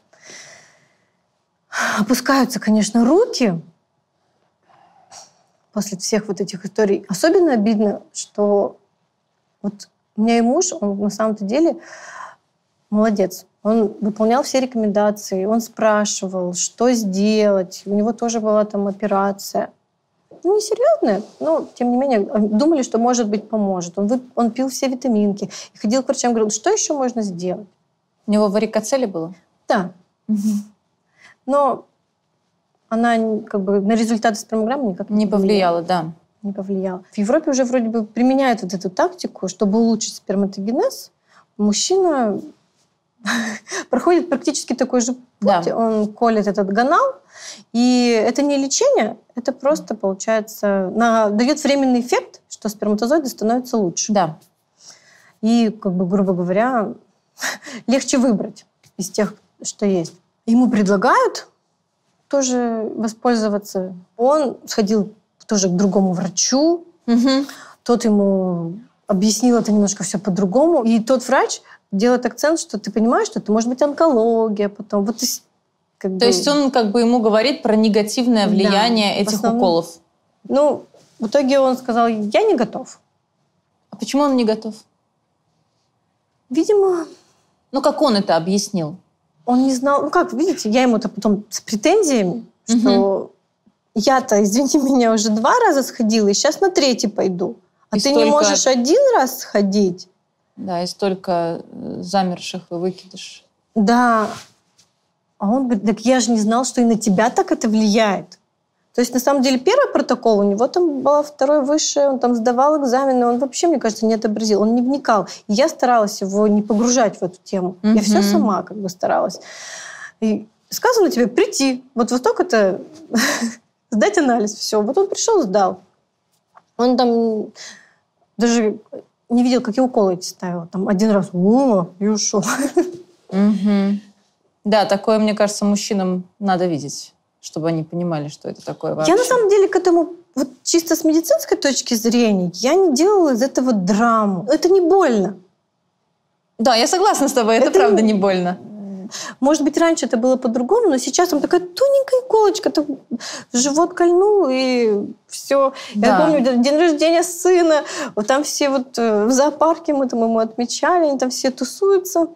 опускаются, конечно, руки после всех вот этих историй. Особенно обидно, что вот у меня и муж, он на самом-то деле молодец. Он выполнял все рекомендации, он спрашивал, что сделать. У него тоже была там операция. Ну, не серьезная, но, тем не менее, думали, что, может быть, поможет. Он, вы, он пил все витаминки и ходил к врачам, говорил, что еще можно сделать? У него варикоцели было? Да. Угу. Но она как бы на результаты спермограммы никак не, не повлияла. да. Не повлияла. В Европе уже вроде бы применяют вот эту тактику, чтобы улучшить сперматогенез. Мужчина проходит практически такой же путь. Да. Он колет этот гонал, и это не лечение, это просто, получается, на, дает временный эффект, что сперматозоиды становятся лучше. Да. И, как бы, грубо говоря, легче выбрать из тех, что есть. Ему предлагают тоже воспользоваться. Он сходил тоже к другому врачу. Угу. Тот ему объяснил это немножко все по-другому. И тот врач делает акцент, что ты понимаешь, что это может быть онкология потом. Вот как То бы... есть он как бы ему говорит про негативное влияние да, этих основном... уколов. Ну, в итоге он сказал, я не готов. А почему он не готов? Видимо... Ну, как он это объяснил? Он не знал... Ну, как, видите, я ему-то потом с претензиями, угу. что я-то, извини меня, уже два раза сходила, и сейчас на третий пойду. А и ты столько... не можешь один раз сходить? Да, и столько э, замерших и выкидыш. Да. А он говорит, так я же не знал, что и на тебя так это влияет. То есть, на самом деле, первый протокол у него там был второй высшее, он там сдавал экзамены, он вообще, мне кажется, не отобразил, он не вникал. И я старалась его не погружать в эту тему. Mm-hmm. Я все сама как бы старалась. И сказано тебе прийти, вот вот только-то сдать анализ, все. Вот он пришел, сдал. Он там даже не видел, как я уколы эти ставила. Там один раз о, и ушел. Угу. Да, такое, мне кажется, мужчинам надо видеть, чтобы они понимали, что это такое вообще. Я на самом деле к этому вот чисто с медицинской точки зрения, я не делала из этого драму. Это не больно. Да, я согласна с тобой, это, это правда не больно. Может быть, раньше это было по-другому, но сейчас там такая тоненькая иголочка, там живот кольнул, и все. Да. Я помню день рождения сына, вот там все вот э, в зоопарке мы там ему отмечали, они там все тусуются.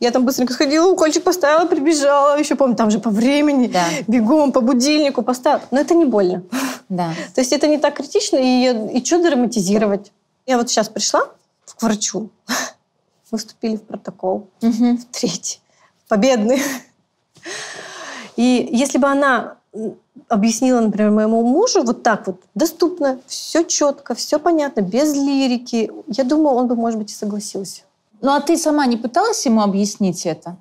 Я там быстренько сходила, укольчик поставила, прибежала. Еще помню, там же по времени, да. бегом по будильнику поставила. Но это не больно. Да. То есть это не так критично, и, и что драматизировать? Я вот сейчас пришла к врачу, мы вступили в протокол, угу. в третий победный. И если бы она объяснила, например, моему мужу вот так вот, доступно, все четко, все понятно, без лирики, я думаю, он бы, может быть, и согласился. Ну, а ты сама не пыталась ему объяснить это?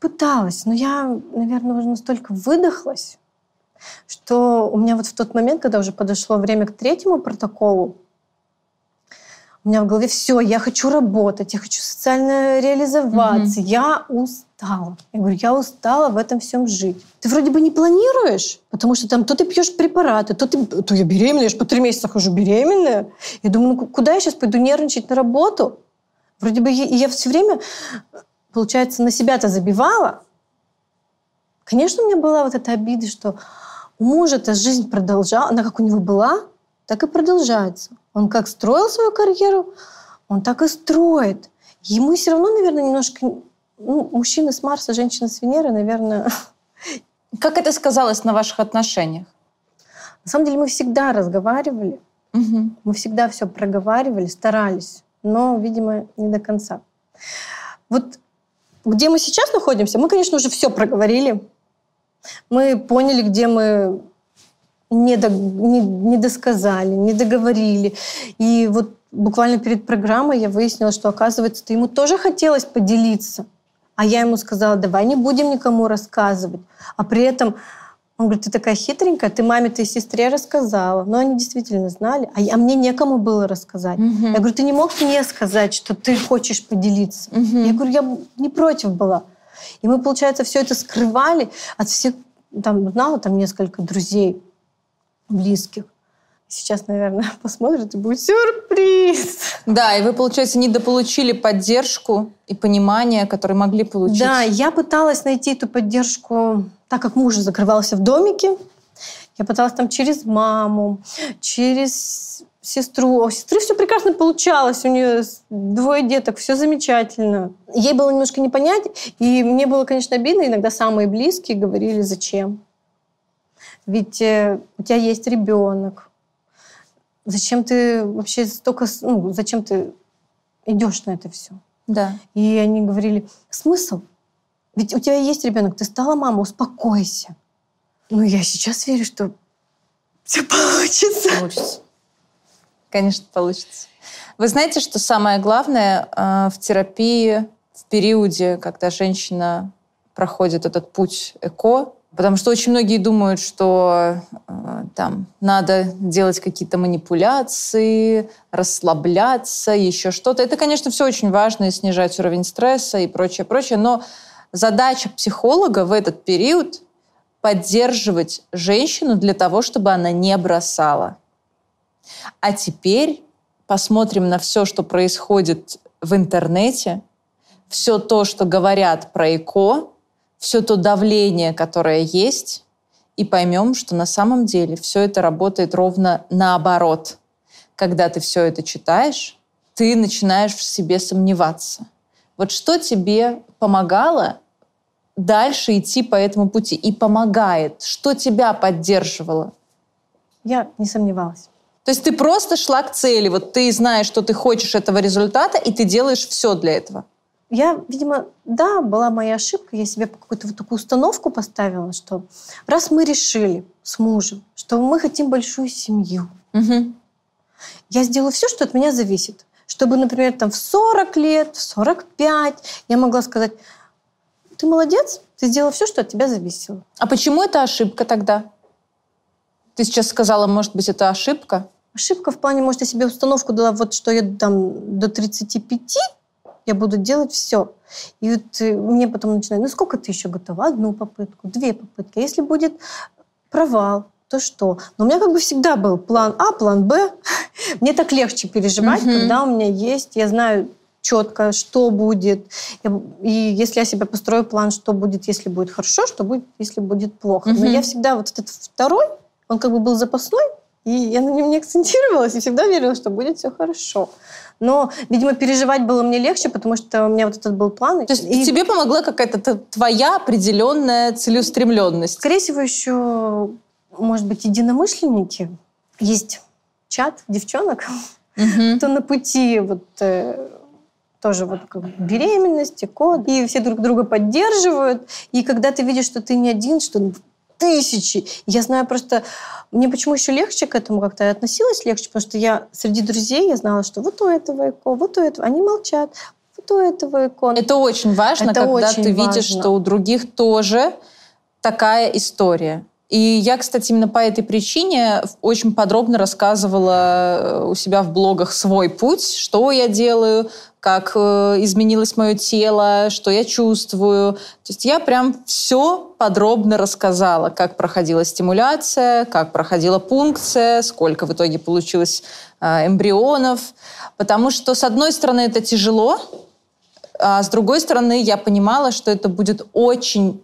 Пыталась, но я, наверное, уже настолько выдохлась, что у меня вот в тот момент, когда уже подошло время к третьему протоколу, у меня в голове все, я хочу работать, я хочу социально реализоваться, угу. я устала. Я говорю, я устала в этом всем жить. Ты вроде бы не планируешь, потому что там то ты пьешь препараты, то ты, то я беременная, я же по три месяца хожу беременная. Я думаю, ну куда я сейчас пойду нервничать на работу? Вроде бы я, я все время, получается, на себя-то забивала. Конечно, у меня была вот эта обида, что у мужа-то жизнь продолжала, она как у него была, так и продолжается. Он как строил свою карьеру, он так и строит. Ему все равно, наверное, немножко... Ну, мужчина с Марса, женщина с Венеры, наверное... Как это сказалось на ваших отношениях? На самом деле мы всегда разговаривали. Угу. Мы всегда все проговаривали, старались. Но, видимо, не до конца. Вот где мы сейчас находимся, мы, конечно, уже все проговорили. Мы поняли, где мы не, до, не, не досказали, не договорили. И вот буквально перед программой я выяснила, что, оказывается, то ему тоже хотелось поделиться. А я ему сказала, давай не будем никому рассказывать. А при этом он говорит, ты такая хитренькая, ты маме, ты сестре рассказала. Но они действительно знали, а, а мне некому было рассказать. Угу. Я говорю, ты не мог мне сказать, что ты хочешь поделиться? Угу. Я говорю, я не против была. И мы, получается, все это скрывали от всех, там, знала там несколько друзей близких. Сейчас, наверное, посмотрит и будет сюрприз. Да, и вы, получается, недополучили поддержку и понимание, которые могли получить. Да, я пыталась найти эту поддержку, так как муж закрывался в домике. Я пыталась там через маму, через сестру. У сестры все прекрасно получалось, у нее двое деток, все замечательно. Ей было немножко не понять, и мне было, конечно, обидно. Иногда самые близкие говорили, зачем? Ведь э, у тебя есть ребенок. Зачем ты вообще столько... Ну, зачем ты идешь на это все? Да. И они говорили, смысл? Ведь у тебя есть ребенок, ты стала мама, успокойся. Ну, я сейчас верю, что все получится. Получится. Конечно, получится. Вы знаете, что самое главное э, в терапии в периоде, когда женщина проходит этот путь эко, потому что очень многие думают, что э, там надо делать какие-то манипуляции, расслабляться, еще что-то. Это, конечно, все очень важно и снижать уровень стресса и прочее, прочее. Но задача психолога в этот период поддерживать женщину для того, чтобы она не бросала. А теперь посмотрим на все, что происходит в интернете, все то, что говорят про ЭКО, все то давление, которое есть, и поймем, что на самом деле все это работает ровно наоборот. Когда ты все это читаешь, ты начинаешь в себе сомневаться. Вот что тебе помогало дальше идти по этому пути и помогает? Что тебя поддерживало? Я не сомневалась. То есть ты просто шла к цели, вот ты знаешь, что ты хочешь этого результата, и ты делаешь все для этого. Я, видимо, да, была моя ошибка. Я себе какую-то вот такую установку поставила, что раз мы решили с мужем, что мы хотим большую семью, Угу. я сделаю все, что от меня зависит. Чтобы, например, там в 40 лет, в 45 я могла сказать, ты молодец, ты сделала все, что от тебя зависело. А почему это ошибка тогда? Ты сейчас сказала, может быть, это ошибка? Ошибка в плане, может, я себе установку дала, вот что я там до 35 я буду делать все. И вот э, мне потом начинают, ну сколько ты еще готова? Одну попытку, две попытки. А если будет провал, то что? Но у меня как бы всегда был план А, план Б. Мне так легче переживать, Мгм. когда у меня есть, я знаю четко, что будет. И если я себе построю план, что будет, если будет хорошо, что будет, если будет плохо. Но Мгм. я всегда вот этот второй, он как бы был запасной, и я на нем не акцентировалась, и всегда верила, что будет все хорошо. Но, видимо, переживать было мне легче, потому что у меня вот этот был план. То есть И, тебе помогла какая-то твоя определенная целеустремленность? скорее всего, еще, может быть, единомышленники. Есть чат девчонок, кто на пути вот э, тоже вот как бы беременности, код, и все друг друга поддерживают. И когда ты видишь, что ты не один, что тысячи. Я знаю просто, мне почему еще легче к этому как-то относилась легче, потому что я среди друзей я знала, что вот у этого ЭКО, вот у этого, они молчат, вот у этого ЭКО. Это очень важно, Это когда очень ты видишь, важно. что у других тоже такая история. И я, кстати, именно по этой причине очень подробно рассказывала э, у себя в блогах свой путь, что я делаю, как э, изменилось мое тело, что я чувствую. То есть я прям все подробно рассказала, как проходила стимуляция, как проходила пункция, сколько в итоге получилось э, эмбрионов. Потому что, с одной стороны, это тяжело, а с другой стороны, я понимала, что это будет очень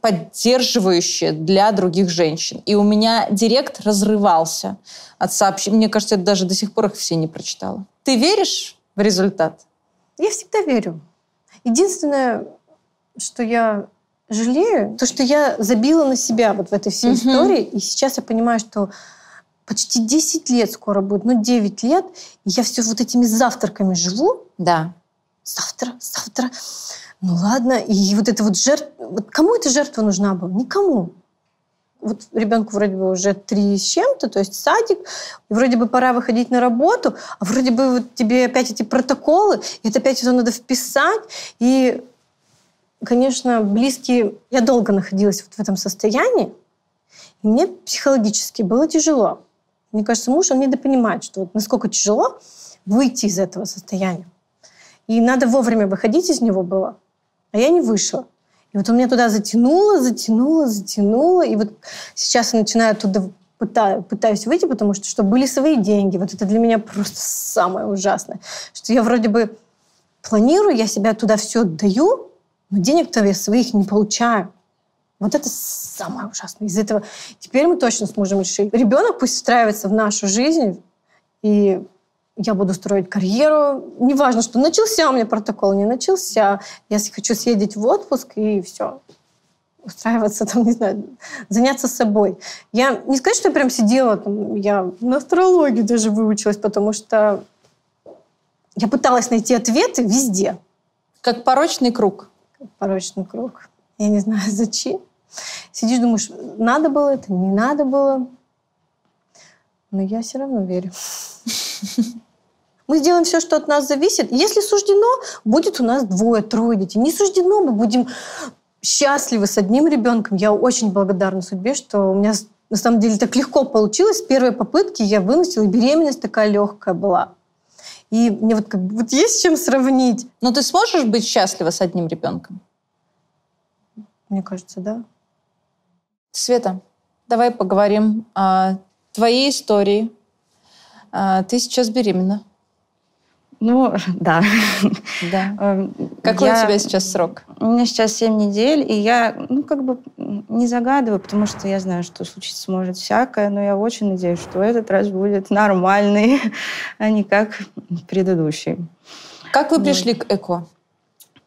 поддерживающе для других женщин. И у меня директ разрывался от сообщений. Мне кажется, я даже до сих пор их все не прочитала. Ты веришь в результат? Я всегда верю. Единственное, что я жалею, то, что я забила на себя вот в этой всей истории. И сейчас я понимаю, что почти 10 лет скоро будет, ну 9 лет, и я все вот этими завтраками живу. Да. Завтра, завтра. Ну ладно. И вот это вот жертва... Вот кому эта жертва нужна была? Никому. Вот ребенку вроде бы уже три с чем-то, то есть садик, и вроде бы пора выходить на работу, а вроде бы вот тебе опять эти протоколы, и это опять все надо вписать. И, конечно, близкие... Я долго находилась вот в этом состоянии, и мне психологически было тяжело. Мне кажется, муж, он недопонимает, что вот насколько тяжело выйти из этого состояния. И надо вовремя выходить из него было. А я не вышла. И вот он меня туда затянуло, затянуло, затянуло. И вот сейчас я начинаю оттуда пытаюсь, пытаюсь выйти, потому что, что были свои деньги. Вот это для меня просто самое ужасное. Что я вроде бы планирую, я себя туда все даю, но денег-то я своих не получаю. Вот это самое ужасное. Из этого теперь мы точно сможем решить. Ребенок пусть встраивается в нашу жизнь, и я буду строить карьеру. Неважно, что начался у меня протокол, не начался. Я хочу съездить в отпуск, и все устраиваться, там, не знаю, заняться собой. Я не сказать, что я прям сидела, там, я на астрологию даже выучилась, потому что я пыталась найти ответы везде. Как порочный круг. Как порочный круг. Я не знаю, зачем. Сидишь, думаешь, надо было это, не надо было. Но я все равно верю. Мы сделаем все, что от нас зависит. Если суждено, будет у нас двое, трое детей. Не суждено, мы будем счастливы с одним ребенком. Я очень благодарна судьбе, что у меня на самом деле так легко получилось. С первой попытки я выносила, и беременность такая легкая была. И мне вот как бы вот есть с чем сравнить. Но ты сможешь быть счастлива с одним ребенком? Мне кажется, да. Света, давай поговорим о твоей истории. А, ты сейчас беременна. Ну, да. Да. Эм, Какой я, у тебя сейчас срок? У меня сейчас 7 недель, и я, ну, как бы не загадываю, потому что я знаю, что случиться может всякое, но я очень надеюсь, что этот раз будет нормальный, а не как предыдущий. Как вы пришли к ЭКО?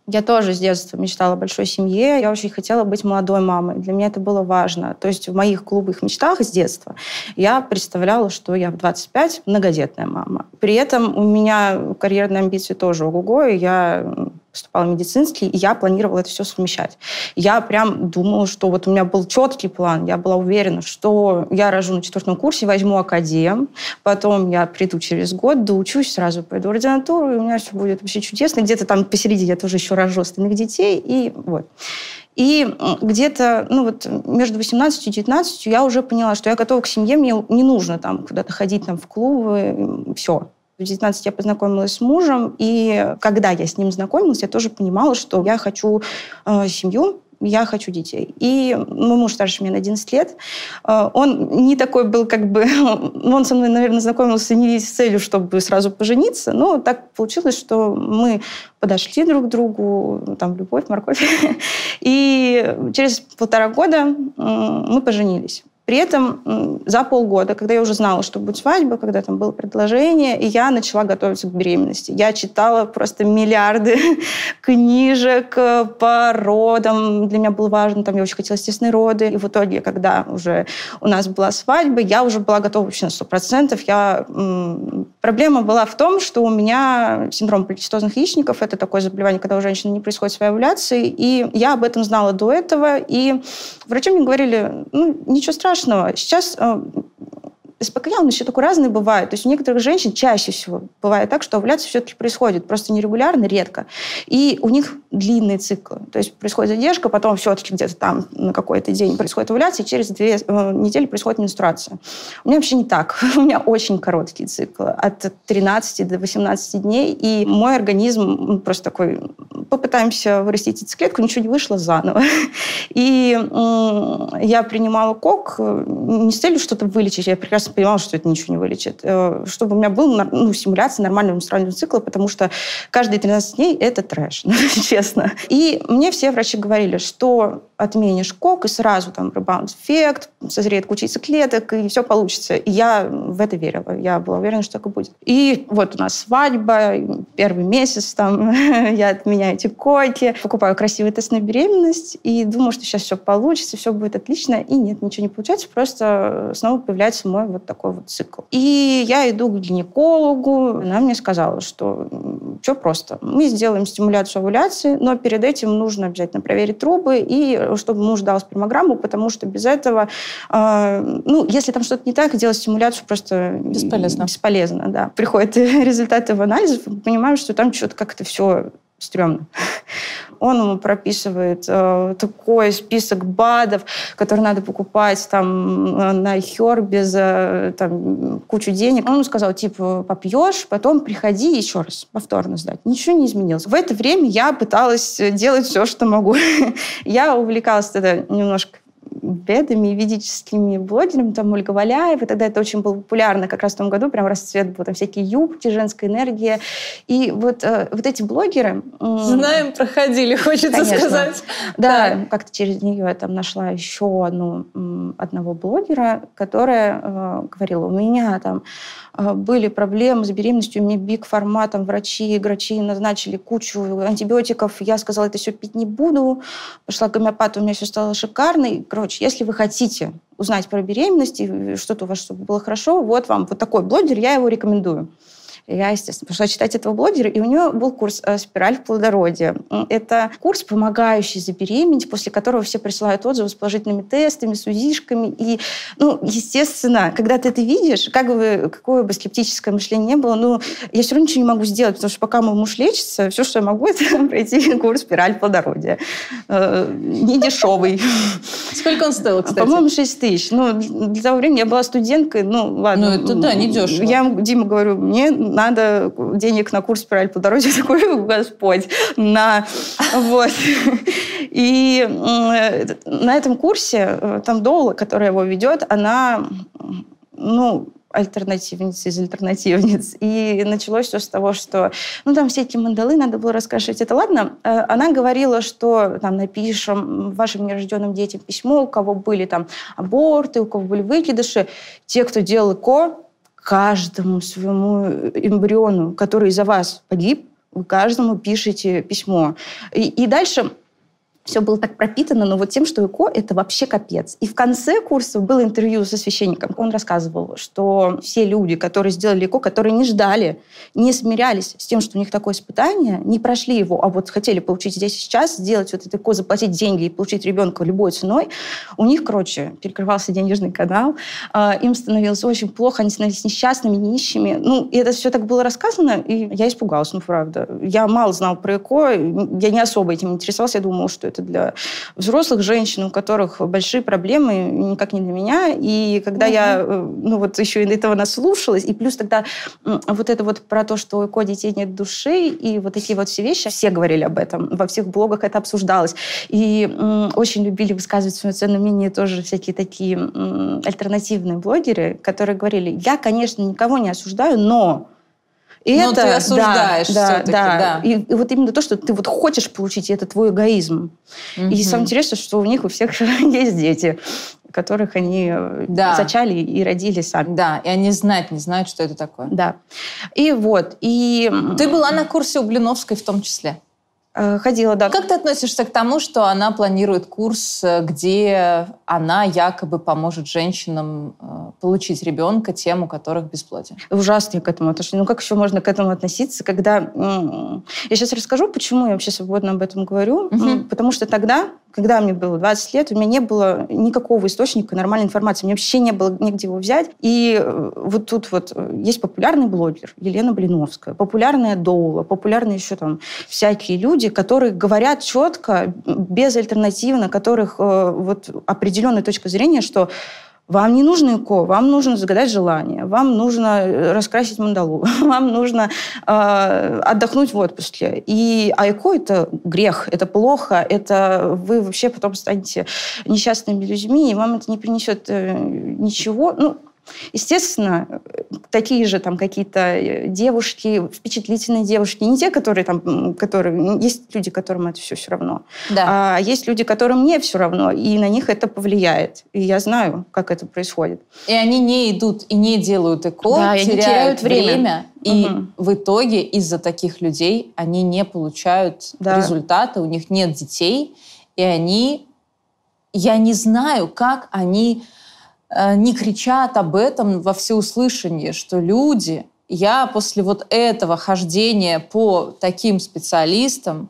Я тоже с детства мечтала о большой семье. Я очень хотела быть молодой мамой. Для меня это было важно. То есть в моих клубных мечтах с детства я представляла, что я в 25 многодетная мама. При этом у меня карьерные амбиции тоже ого-го, я поступала в медицинский, и я планировала это все совмещать. Я прям думала, что вот у меня был четкий план, я была уверена, что я рожу на четвертом курсе, возьму академ, потом я приду через год, доучусь, сразу пойду в ординатуру, и у меня все будет вообще чудесно. Где-то там посередине я тоже еще рожу остальных детей, и вот. И где-то ну вот, между 18 и 19 я уже поняла, что я готова к семье, мне не нужно там куда-то ходить там, в клубы, все. В 19 я познакомилась с мужем, и когда я с ним знакомилась, я тоже понимала, что я хочу э, семью, я хочу детей. И мой муж старше меня на 11 лет. Э, он не такой был, как бы... Он со мной, наверное, знакомился не с целью, чтобы сразу пожениться, но так получилось, что мы подошли друг к другу, там, любовь, морковь. И через полтора года мы поженились. При этом за полгода, когда я уже знала, что будет свадьба, когда там было предложение, я начала готовиться к беременности. Я читала просто миллиарды книжек по родам. Для меня было важно, там я очень хотела естественные роды. И в итоге, когда уже у нас была свадьба, я уже была готова вообще на сто процентов. Я... Проблема была в том, что у меня синдром поликистозных яичников. Это такое заболевание, когда у женщины не происходит своей овуляции. И я об этом знала до этого. И врачи мне говорили, ну, ничего страшного, страшного. Сейчас э, СПКЯ, он еще такой разный бывает. То есть у некоторых женщин чаще всего бывает так, что овуляция все-таки происходит, просто нерегулярно, редко. И у них длинные циклы. То есть происходит задержка, потом все-таки где-то там на какой-то день происходит овуляция, и через две э, недели происходит менструация. У меня вообще не так. у меня очень короткие циклы, от 13 до 18 дней, и мой организм просто такой, попытаемся вырастить яйцеклетку, ничего не вышло заново. и я принимала кок э, не с целью что-то вылечить, я прекрасно понимала, что это ничего не вылечит. Э, чтобы у меня был ну, симуляция нормального менструального цикла, потому что каждые 13 дней это трэш, ну, честно. И мне все врачи говорили, что отменишь КОК, и сразу там rebound-эффект, созреет куча яйцеклеток, и все получится. И я в это верила. Я была уверена, что так и будет. И вот у нас свадьба, первый месяц там я отменяю эти КОКи, покупаю красивый тест на беременность и думаю, что сейчас все получится, все будет отлично. И нет, ничего не получается, просто снова появляется мой вот такой вот цикл. И я иду к гинекологу, она мне сказала, что все просто. Мы сделаем стимуляцию овуляции, но перед этим нужно обязательно проверить трубы и чтобы муж дал спермограмму, потому что без этого, э, ну, если там что-то не так, делать стимуляцию просто бесполезно. Бесполезно, да. Приходят результаты в анализах, понимаем, что там что-то как-то все стрёмно. Он ему прописывает э, такой список БАДов, которые надо покупать там э, на Хербе за там, кучу денег. Он ему сказал, типа, попьешь, потом приходи еще раз повторно сдать. Ничего не изменилось. В это время я пыталась делать все, что могу. я увлекалась тогда немножко ведами и ведическими блогерами, там Ольга Валяев, и тогда это очень было популярно как раз в том году, прям расцвет был, там всякие юбки, женская энергия. И вот, э, вот эти блогеры... Знаем, проходили, хочется Конечно. сказать. Да, да, как-то через нее я там нашла еще одну, одного блогера, которая э, говорила, у меня там э, были проблемы с беременностью, мне биг форматом врачи, грачи назначили кучу антибиотиков, я сказала, это все пить не буду, пошла к гомеопату, у меня все стало шикарно. И, короче, если вы хотите узнать про беременность и что-то у вас чтобы было хорошо, вот вам вот такой блогер, я его рекомендую. Я, естественно, пошла читать этого блогера, и у нее был курс э, «Спираль плодородия». Это курс, помогающий забеременеть, после которого все присылают отзывы с положительными тестами, с УЗИшками. И, ну, естественно, когда ты это видишь, как бы, какое бы скептическое мышление не было, ну, я все равно ничего не могу сделать, потому что пока мой муж лечится, все, что я могу, это пройти курс «Спираль плодородия». Э, не дешевый. Сколько он стоил, кстати? По-моему, 6 тысяч. Ну, для того времени я была студенткой, ну, ладно. Ну, это да, не дешево. Я Дима говорю, мне надо денег на курс «Спираль дороге», такой, Господь, на... Вот. И на этом курсе, э, там Доула, которая его ведет, она, ну, альтернативниц из альтернативниц. И началось все с того, что, ну, там все эти мандалы надо было рассказывать. Это ладно. Э, она говорила, что там напишем вашим нерожденным детям письмо, у кого были там аборты, у кого были выкидыши. Те, кто делал ЭКО, каждому своему эмбриону, который из-за вас погиб, вы каждому пишете письмо. И, и дальше все было так пропитано, но вот тем, что ЭКО — это вообще капец. И в конце курса было интервью со священником. Он рассказывал, что все люди, которые сделали ЭКО, которые не ждали, не смирялись с тем, что у них такое испытание, не прошли его, а вот хотели получить здесь и сейчас, сделать вот это ЭКО, заплатить деньги и получить ребенка любой ценой, у них, короче, перекрывался денежный канал, а, им становилось очень плохо, они становились несчастными, нищими. Ну, и это все так было рассказано, и я испугалась, ну, правда. Я мало знала про ЭКО, я не особо этим интересовалась, я думала, что это для взрослых женщин, у которых большие проблемы, никак не для меня. И когда угу. я, э, ну вот еще и этого наслушалась, и плюс тогда вот это вот про то, что у ко детей нет души, и вот такие вот все вещи, все говорили об этом, во всех блогах это обсуждалось. И очень любили высказывать свое ценное мнение тоже всякие такие альтернативные блогеры, которые говорили, я, конечно, никого не осуждаю, но и Но это, ты осуждаешь да, все-таки, да. да. И, и вот именно то, что ты вот хочешь получить, и это твой эгоизм. Угу. И самое интересное, что у них у всех есть дети которых они э, да. зачали и родили сами. Да, и они знать не знают, что это такое. Да. И вот. И... Ты была на курсе у Блиновской в том числе? Э, ходила, да. Как ты относишься к тому, что она планирует курс, э, где она якобы поможет женщинам э, получить ребенка, тем, у которых бесплодие? Ужасно я к этому отношусь. Ну как еще можно к этому относиться, когда... Я сейчас расскажу, почему я вообще свободно об этом говорю. Угу. Потому что тогда, когда мне было 20 лет, у меня не было никакого источника нормальной информации. Мне вообще не было нигде его взять. И вот тут вот есть популярный блогер Елена Блиновская, популярная Доула, популярные еще там всякие люди, люди, которые говорят четко, безальтернативно, которых э, вот определенная точка зрения, что вам не нужно ЭКО, вам нужно загадать желание, вам нужно э, раскрасить мандалу, вам нужно э, отдохнуть в отпуске. И а ЭКО – это грех, это плохо, это вы вообще потом станете несчастными людьми, и вам это не принесет э, ничего. Ну, Естественно, такие же там какие-то э, девушки, впечатлительные девушки, не те, которые там, которые... Есть люди, которым это все все равно. Да. А есть люди, которым не все равно, и на них это повлияет. И я знаю, как это происходит. И они не идут и не делают ЭКО, да, теряют, теряют время. время и угу. в итоге из-за таких людей они не получают да. результаты, у них нет детей, и они... Я не знаю, как они не кричат об этом во всеуслышание, что люди, я после вот этого хождения по таким специалистам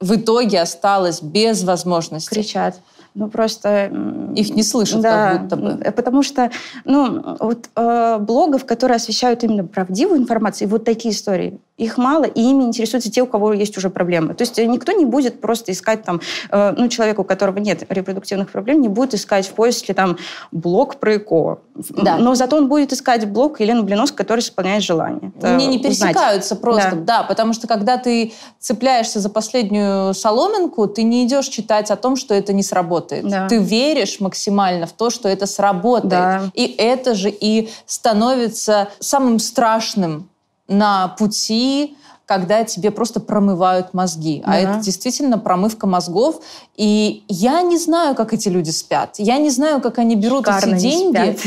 в итоге осталась без возможности. Кричат. Ну, просто... Их не слышат да, как будто бы. Потому что, ну, вот э, блогов, которые освещают именно правдивую информацию, и вот такие истории, их мало, и ими интересуются те, у кого есть уже проблемы. То есть никто не будет просто искать там, э, ну, человеку, у которого нет репродуктивных проблем, не будет искать в поиске там блог про ЭКО. Да. Но зато он будет искать блог Елены Блиновской, который исполняет желание. Они не пересекаются узнать. просто, да. да, потому что когда ты цепляешься за последнюю соломинку, ты не идешь читать о том, что это не сработает. Да. Ты веришь максимально в то, что это сработает. Да. И это же и становится самым страшным на пути, когда тебе просто промывают мозги. Да. А это действительно промывка мозгов. И я не знаю, как эти люди спят. Я не знаю, как они берут Шикарно эти деньги.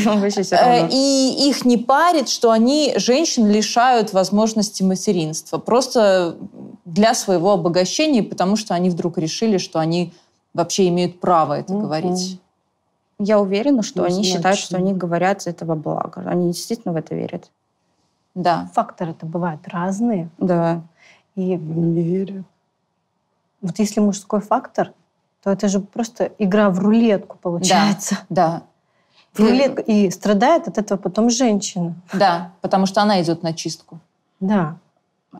Э, и их не парит, что они женщин лишают возможности материнства. Просто для своего обогащения, потому что они вдруг решили, что они вообще имеют право это mm-hmm. говорить. Я уверена, что ну, они значит. считают, что они говорят за этого блага. Они действительно в это верят. Да. Факторы-то бывают разные. Да. И не верю. Вот если мужской фактор, то это же просто игра в рулетку получается. Да. да. В рулетку. И страдает от этого потом женщина. Да, потому что она идет на чистку. Да.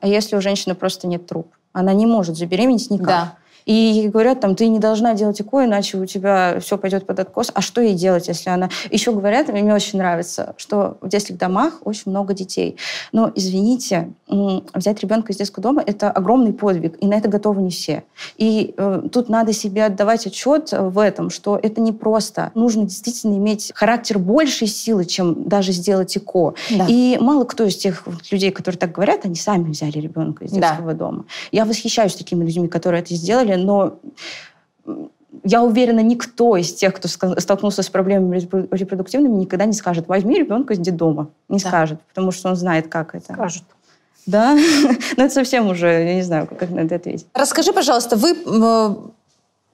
А если у женщины просто нет труб? Она не может забеременеть никак. Да. И говорят, там, ты не должна делать ЭКО, иначе у тебя все пойдет под откос. А что ей делать, если она... Еще говорят, мне очень нравится, что в детских домах очень много детей. Но, извините, взять ребенка из детского дома – это огромный подвиг, и на это готовы не все. И э, тут надо себе отдавать отчет в этом, что это не просто. Нужно действительно иметь характер большей силы, чем даже сделать ЭКО. Да. И мало кто из тех людей, которые так говорят, они сами взяли ребенка из детского да. дома. Я восхищаюсь такими людьми, которые это сделали, но я уверена, никто из тех, кто столкнулся с проблемами репродуктивными, никогда не скажет, возьми ребенка из детдома. Не да. скажет, потому что он знает, как это. Скажет. Да? Но это совсем уже, я не знаю, как на это ответить. Расскажи, пожалуйста, вы э,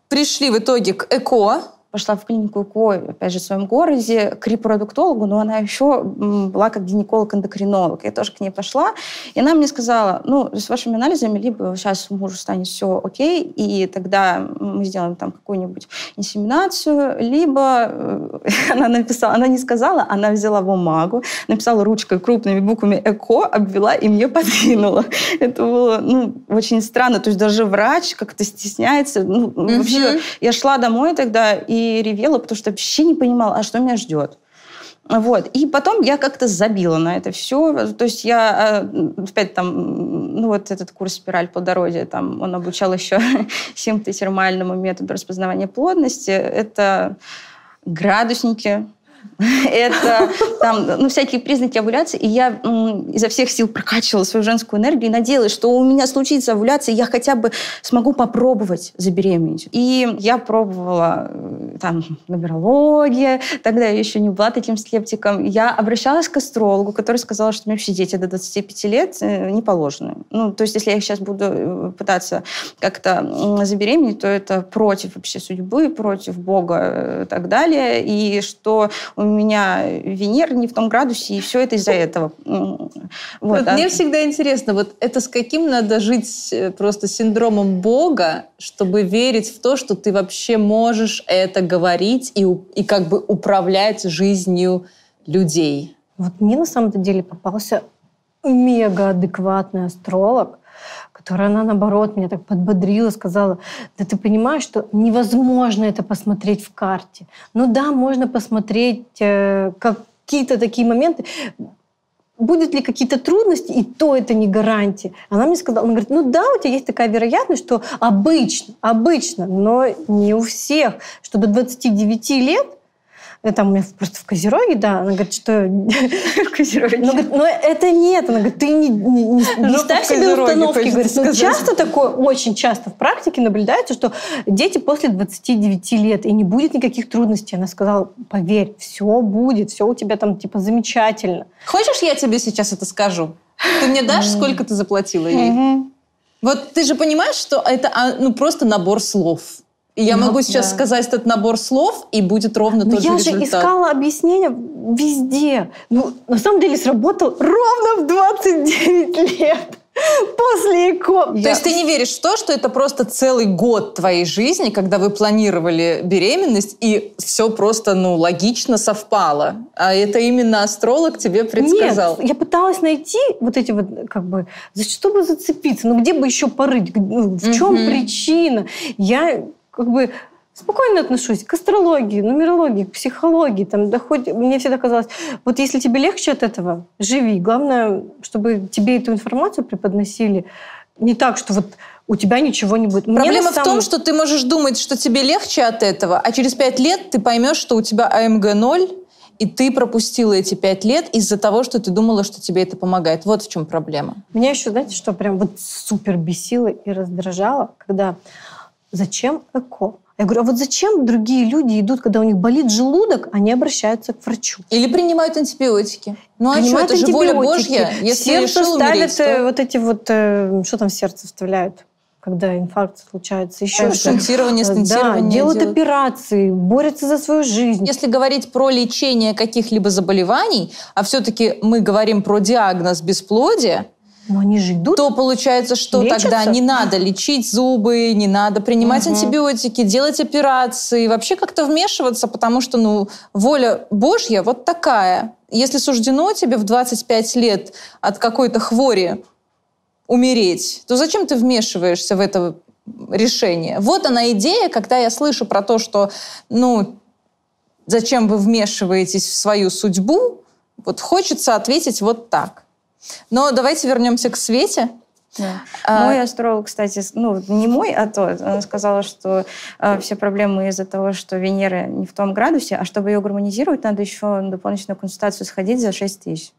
пришли в итоге к ЭКО, пошла в клинику ЭКО, опять же, в своем городе, к репродуктологу, но она еще была как гинеколог-эндокринолог. Я тоже к ней пошла, и она мне сказала, ну, с вашими анализами либо сейчас мужу станет все окей, и тогда мы сделаем там какую-нибудь инсеминацию, либо э, она написала, она не сказала, она взяла бумагу, написала ручкой крупными буквами ЭКО, обвела и мне подвинула. Это было, ну, очень странно. То есть даже врач как-то стесняется. Ну, вообще, я шла домой тогда, и ревела, потому что вообще не понимала, а что меня ждет. Вот. И потом я как-то забила на это все. То есть я а, опять там, ну вот этот курс «Спираль плодородия», там он обучал еще симптотермальному методу распознавания плодности. Это градусники, это там, ну, всякие признаки овуляции. И я м, изо всех сил прокачивала свою женскую энергию и надеялась, что у меня случится овуляция, я хотя бы смогу попробовать забеременеть. И я пробовала э, там нумерология, тогда я еще не была таким скептиком. Я обращалась к астрологу, который сказал, что мне вообще дети до 25 лет э, не положены. Ну, то есть если я сейчас буду э, пытаться как-то забеременеть, то это против вообще судьбы, против Бога и так далее. И что у меня Венера не в том градусе, и все это из-за этого. Вот, вот а... Мне всегда интересно, вот это с каким надо жить э, просто синдромом Бога, чтобы верить в то, что ты вообще можешь это говорить и, и как бы управлять жизнью людей? Вот мне на самом деле попался мега адекватный астролог, которая она, наоборот, меня так подбодрила, сказала, да ты понимаешь, что невозможно это посмотреть в карте. Ну да, можно посмотреть э, какие-то такие моменты, будет ли какие-то трудности, и то это не гарантия. Она мне сказала, она говорит, ну да, у тебя есть такая вероятность, что обычно, обычно, но не у всех, что до 29 лет там у меня просто в Козероге, да, она говорит, что... В Козероге. Говорит, но это нет. Она говорит, ты не, не, не, не ставь себе установки. Говорит, ну, часто такое, очень часто в практике наблюдается, что дети после 29 лет, и не будет никаких трудностей. Она сказала, поверь, все будет, все у тебя там типа замечательно. Хочешь, я тебе сейчас это скажу? Ты мне дашь, сколько ты заплатила ей? Вот ты же понимаешь, что это а, ну, просто набор слов. И я ну, могу сейчас да. сказать этот набор слов, и будет ровно Но тот же результат. Я же искала объяснения везде. Ну, на самом деле сработал ровно в 29 лет. После ЭКО. То есть ты не веришь в то, что это просто целый год твоей жизни, когда вы планировали беременность, и все просто, ну, логично совпало. А это именно астролог тебе предсказал? Нет, я пыталась найти вот эти вот, как бы, за что бы зацепиться, ну, где бы еще порыть, ну, в чем Мгм. причина. Я, как бы, спокойно отношусь к астрологии, нумерологии, к психологии. Там, да хоть, мне всегда казалось, вот если тебе легче от этого, живи. Главное, чтобы тебе эту информацию преподносили не так, что вот у тебя ничего не будет. Проблема на в самом- том, что ты можешь думать, что тебе легче от этого, а через пять лет ты поймешь, что у тебя АМГ 0, и ты пропустила эти пять лет из-за того, что ты думала, что тебе это помогает. Вот в чем проблема. Меня еще, знаете, что прям вот супер бесило и раздражало, когда зачем ЭКО? Я говорю, а вот зачем другие люди идут, когда у них болит желудок, они обращаются к врачу? Или принимают антибиотики. Ну а что, это же воля. Божья. Если Сердце решил ставят умереть, э, то... вот эти вот, э, что там в сердце вставляют, когда инфаркт случается, еще что Шунтирование, Да, стентирование делают делают. операции, борются за свою жизнь. Если говорить про лечение каких-либо заболеваний, а все-таки мы говорим про диагноз бесплодия, Но они же идут. то получается, что Лечатся? тогда не надо лечить зубы, не надо принимать Мгм. антибиотики, делать операции, вообще как-то вмешиваться, потому что, ну, воля Божья вот такая. Если суждено тебе в 25 лет от какой-то хвори умереть, то зачем ты вмешиваешься в это решение? Вот она идея, когда я слышу про то, что, ну, зачем вы вмешиваетесь в свою судьбу, вот хочется ответить вот так. Но давайте вернемся к Свете. А, Мой астролог, кстати, ну, не мой, а тот, она сказала, что э, все проблемы из-за того, что Венера не в том градусе, а чтобы ее гармонизировать, надо еще на дополнительную консультацию сходить за 6 тысяч.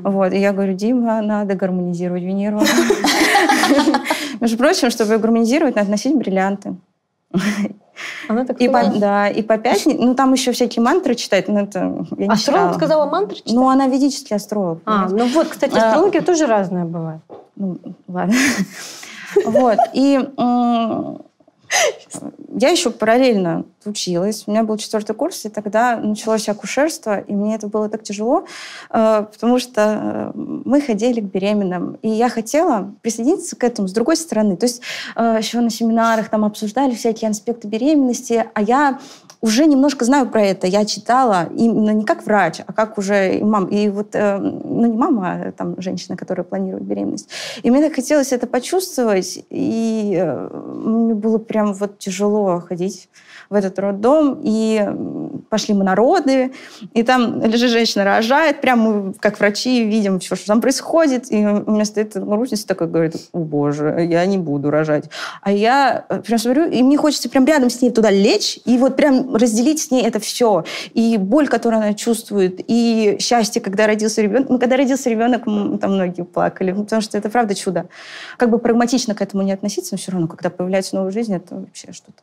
Вот. И я говорю, Дима, надо гармонизировать Венеру. Между прочим, чтобы ее гармонизировать, надо носить бриллианты. Она так И по, да, и по пятнице, ну там еще всякие мантры читать, но это я не Астролог читала. сказала мантры читать? Ну, она ведический астролог. А, понимаете? ну вот, кстати, А. астрология тоже разная бывает. Ну, ладно. Вот. И я еще параллельно училась. У меня был четвертый курс, и тогда началось акушерство, и мне это было так тяжело, э, потому что э, мы ходили к беременным, и я хотела присоединиться к этому с другой стороны. То есть э, еще на семинарах там обсуждали всякие аспекты беременности, а я уже немножко знаю про это. Я читала именно не как врач, а как уже и мам. И вот, э, ну не мама, а там женщина, которая планирует беременность. И мне так хотелось это почувствовать, и э, мне было прям вот тяжело ходить в этот роддом, и пошли мы на роды, и там лежит женщина, рожает, прям мы, как врачи, видим все, что там происходит, и у меня стоит грустница такая, говорит, о боже, я не буду рожать. А я э, прям смотрю, и мне хочется прям рядом с ней туда лечь, и вот прям разделить с ней это все. И боль, которую она чувствует, и счастье, когда родился ребенок. Ну, когда родился ребенок, там многие плакали, ну, потому что это правда чудо. Как бы прагматично к этому не относиться, но все равно, когда появляется новая жизнь, это вообще что-то.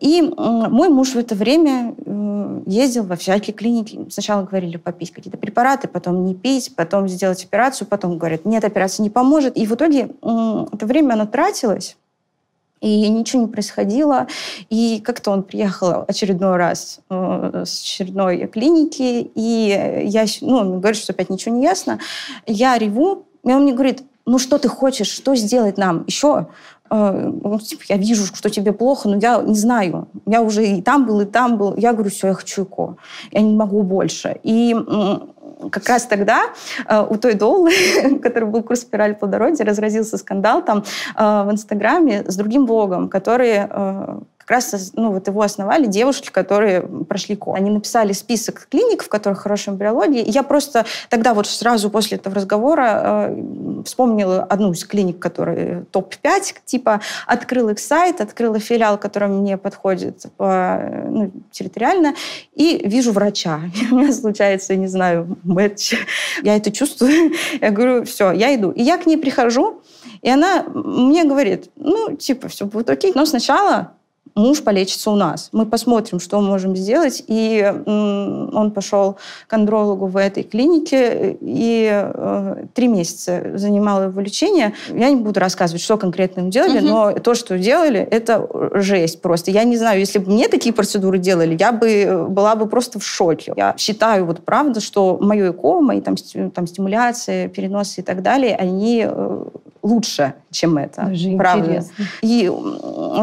И мой муж в это время э, ездил во всякие клиники. Сначала говорили попить какие-то препараты, потом не пить, потом сделать операцию, потом говорят, нет, операция не поможет. И в итоге это время оно тратилось, и ничего не происходило. И как-то он приехал очередной раз э, с очередной клиники, и я, ну, он говорит, что опять ничего не ясно. Я реву, и он мне говорит, ну что ты хочешь, что сделать нам еще? Э, ну, типа, я вижу, что тебе плохо, но я не знаю. Я уже и там был, и там был. Я говорю, все, я хочу ЭКО. Я не могу больше. И как раз тогда э, у той Доллы, который был курс «Спираль плодородия», разразился скандал там э, в Инстаграме с другим блогом, который э, как раз ну, вот его основали девушки, которые прошли КО. Они написали список клиник, в которых хорошая эмбриология. И я просто тогда вот сразу после этого разговора э, вспомнила одну из клиник, которая топ-5, типа открыла их сайт, открыла филиал, который мне подходит по, ну, территориально, и вижу врача. И у меня случается, не знаю, мэтч. Я это чувствую. Я говорю, все, я иду. И я к ней прихожу, и она мне говорит, ну, типа, все будет окей, но сначала муж полечится у нас. Мы посмотрим, что мы можем сделать. И он пошел к андрологу в этой клинике, и э, три месяца занимало его лечение. Я не буду рассказывать, что конкретно им делали, Мгм. но то, что делали, это жесть просто. Я не знаю, если бы мне такие процедуры делали, я бы э, была бы просто в шоке. Я считаю, вот правда, что мое ЭКО, мои там, там стимуляции, переносы и так далее, они э, лучше, чем это. Даже правда. интересно. И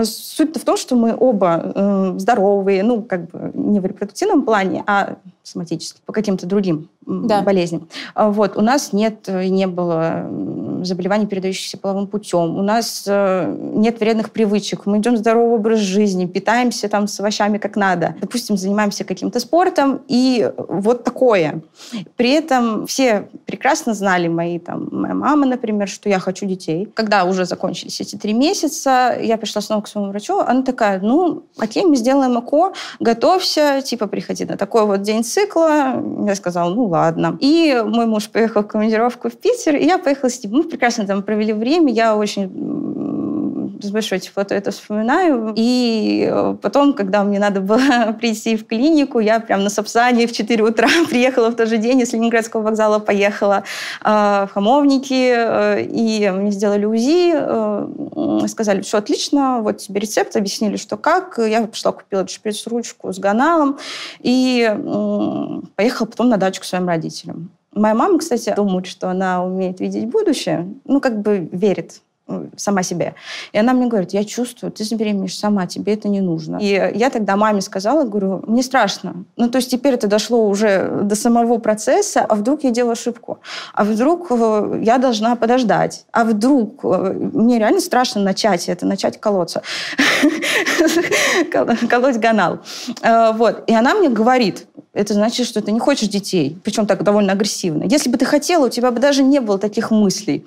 суть в том, что мы оба э, здоровые, ну, как бы не в репродуктивном плане, а соматически, по каким-то другим да. болезням. А вот. У нас нет и не было заболеваний, передающихся половым путем. У нас э, нет вредных привычек. Мы идем здоровый образ жизни, питаемся там с овощами как надо. Допустим, занимаемся каким-то спортом, и вот такое. При этом все прекрасно знали, мои, там, моя мама, например, что я хочу детей. Когда уже закончились эти три месяца, я пришла снова к своему врачу, она такая, ну, окей, мы сделаем ЭКО, готовься, типа, приходи на такой вот день цикла. Я сказала, ну, ладно. И мой муж поехал в командировку в Питер, и я поехала с ним. Мы прекрасно там провели время, я очень с большой теплотой это вспоминаю. И э, потом, когда мне надо было прийти в клинику, я прям на Сапсане в 4 утра приехала в тот же день, из Ленинградского вокзала поехала э, в Хамовники, э, и мне сделали УЗИ, сказали, все отлично, вот тебе рецепт, объяснили, что как. Я пошла, купила шприц-ручку с ганалом и поехала потом на дачу к своим родителям. Моя мама, кстати, думает, что она умеет видеть будущее, ну, как бы верит сама себе. И она мне говорит, я чувствую, ты забеременеешь сама, тебе это не нужно. И я тогда маме сказала, говорю, мне страшно. Ну, то есть теперь это дошло уже до самого процесса, а вдруг я делаю ошибку? А вдруг э, я должна подождать? А вдруг э, мне реально страшно начать это, начать колоться, колоть ганал. Э, вот. И она мне говорит, это значит, что ты не хочешь детей, причем так довольно агрессивно. Если бы ты хотела, у тебя бы даже не было таких мыслей.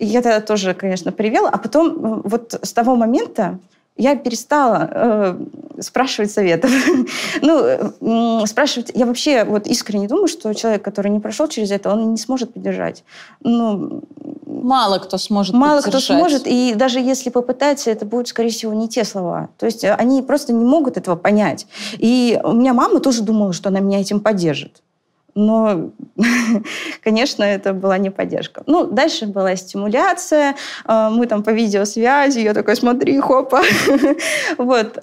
И я тогда тоже, конечно, привела. А потом э, вот с того момента я перестала э, спрашивать советов. ну, э, спрашивать... Я вообще вот искренне думаю, что человек, который не прошел через это, он не сможет поддержать. Ну, мало кто сможет Мало кто сможет, и даже если попытается, это будут, скорее всего, не те слова. То есть они просто не могут этого понять. И у меня мама тоже думала, что она меня этим поддержит. Но, конечно, это была не поддержка. Ну, дальше была стимуляция. А, мы там по видеосвязи, я такой, смотри, хопа. вот.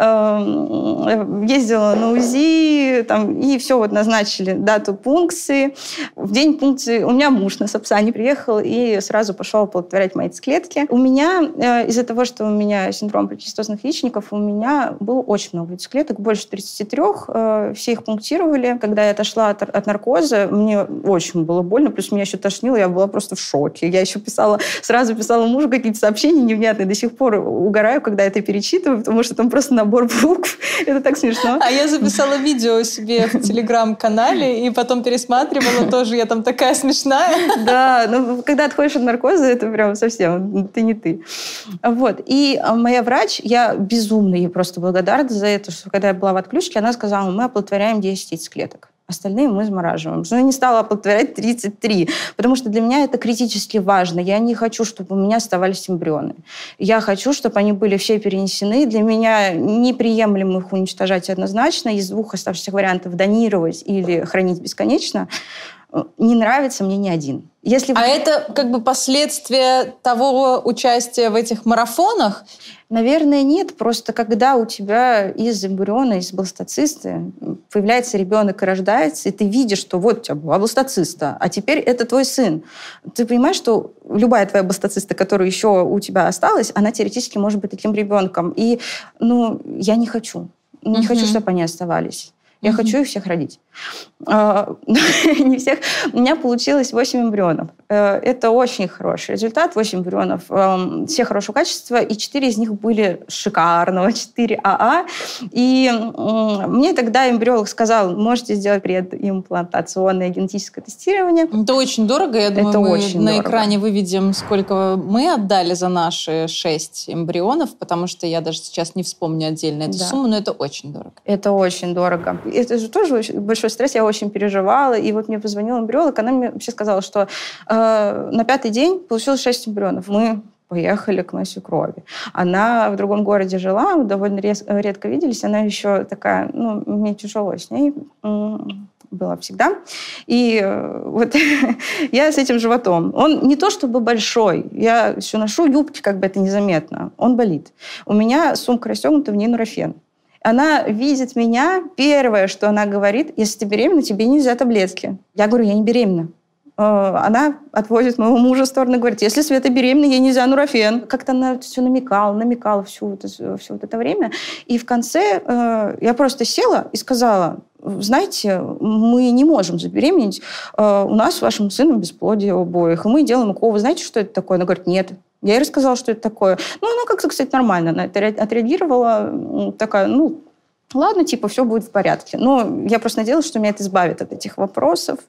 Ездила на УЗИ, там, и все, вот назначили дату пункции. В день пункции у меня муж на Сапсане приехал и сразу пошел оплодотворять мои клетки. У меня, э, из-за того, что у меня синдром поликистозных яичников, у меня было очень много яйцеклеток, больше 33. Э, все их пунктировали. Когда я отошла от, от наркоза, наркоза, мне очень было больно, плюс меня еще тошнило, я была просто в шоке. Я еще писала, сразу писала мужу какие-то сообщения невнятные, до сих пор угораю, когда это перечитываю, потому что там просто набор букв. это так смешно. А я записала видео себе в телеграм-канале и потом пересматривала тоже, я там такая смешная. Да, ну когда отходишь от наркоза, это прям совсем, ты не ты. Вот. И а, моя врач, я безумно ей просто благодарна за это, что когда я была в отключке, она сказала, мы оплодотворяем 10 яйцеклеток. Остальные мы замораживаем. Но я не стала оплодотворять 33, потому что для меня это критически важно. Я не хочу, чтобы у меня оставались эмбрионы. Я хочу, чтобы они были все перенесены. Для меня неприемлемо их уничтожать однозначно. Из двух оставшихся вариантов донировать или хранить бесконечно не нравится мне ни один. Если а это как бы последствия того участия в этих марафонах? Наверное, нет. Просто когда у тебя из эмбриона, из бластоцисты появляется ребенок и рождается, и ты видишь, что вот у тебя была бластоциста, а теперь это твой сын. Ты понимаешь, что любая твоя бластоциста, которая еще у тебя осталась, она теоретически может быть таким ребенком. И, ну, я не хочу. Не угу. хочу, чтобы они оставались. Я угу. хочу их всех родить. А, не всех. У меня получилось 8 эмбрионов. Э, это очень хороший результат. 8 эмбрионов. Эм, все хорошего качества, и 4 из них были шикарного, 4 АА. И мне тогда эмбриолог сказал, можете сделать предимплантационное генетическое тестирование. Это очень дорого. Я думаю, это мы очень на дорого. экране выведем, сколько мы отдали за наши 6 эмбрионов, потому что я даже сейчас не вспомню отдельно эту да. сумму, но это очень дорого. Это очень дорого. Это же тоже большой стресс, я очень переживала. И вот мне позвонил эмбриолог, она мне вообще сказала, что э, на пятый день получилось 6 эмбрионов. Мы поехали к моей свекрови. Она в другом городе жила, довольно редко виделись. Она еще такая, ну, мне тяжело с ней было всегда. И э, вот я с этим животом. Он не то чтобы большой, я все ношу юбки, как бы это незаметно. Он болит. У меня сумка расстегнута, в ней нурофен. Она видит меня, первое, что она говорит, если ты беременна, тебе нельзя таблетки. Я говорю, я не беременна. она отводит моего мужа в сторону и говорит, если Света беременна, ей нельзя нурофен. Как-то она все намекала, намекала всю все вот это время. И в конце э, я просто села и сказала, знаете, мы не можем забеременеть. Э, у нас с вашим сыном бесплодие обоих. И мы делаем укол. Вы знаете, что это такое? Она говорит, нет. Я ей рассказала, что это такое. Ну, она как-то, кстати, нормально на это отреагировала. Такая, ну, ладно, типа, все будет в порядке. Но я просто надеялась, что меня это избавит от этих вопросов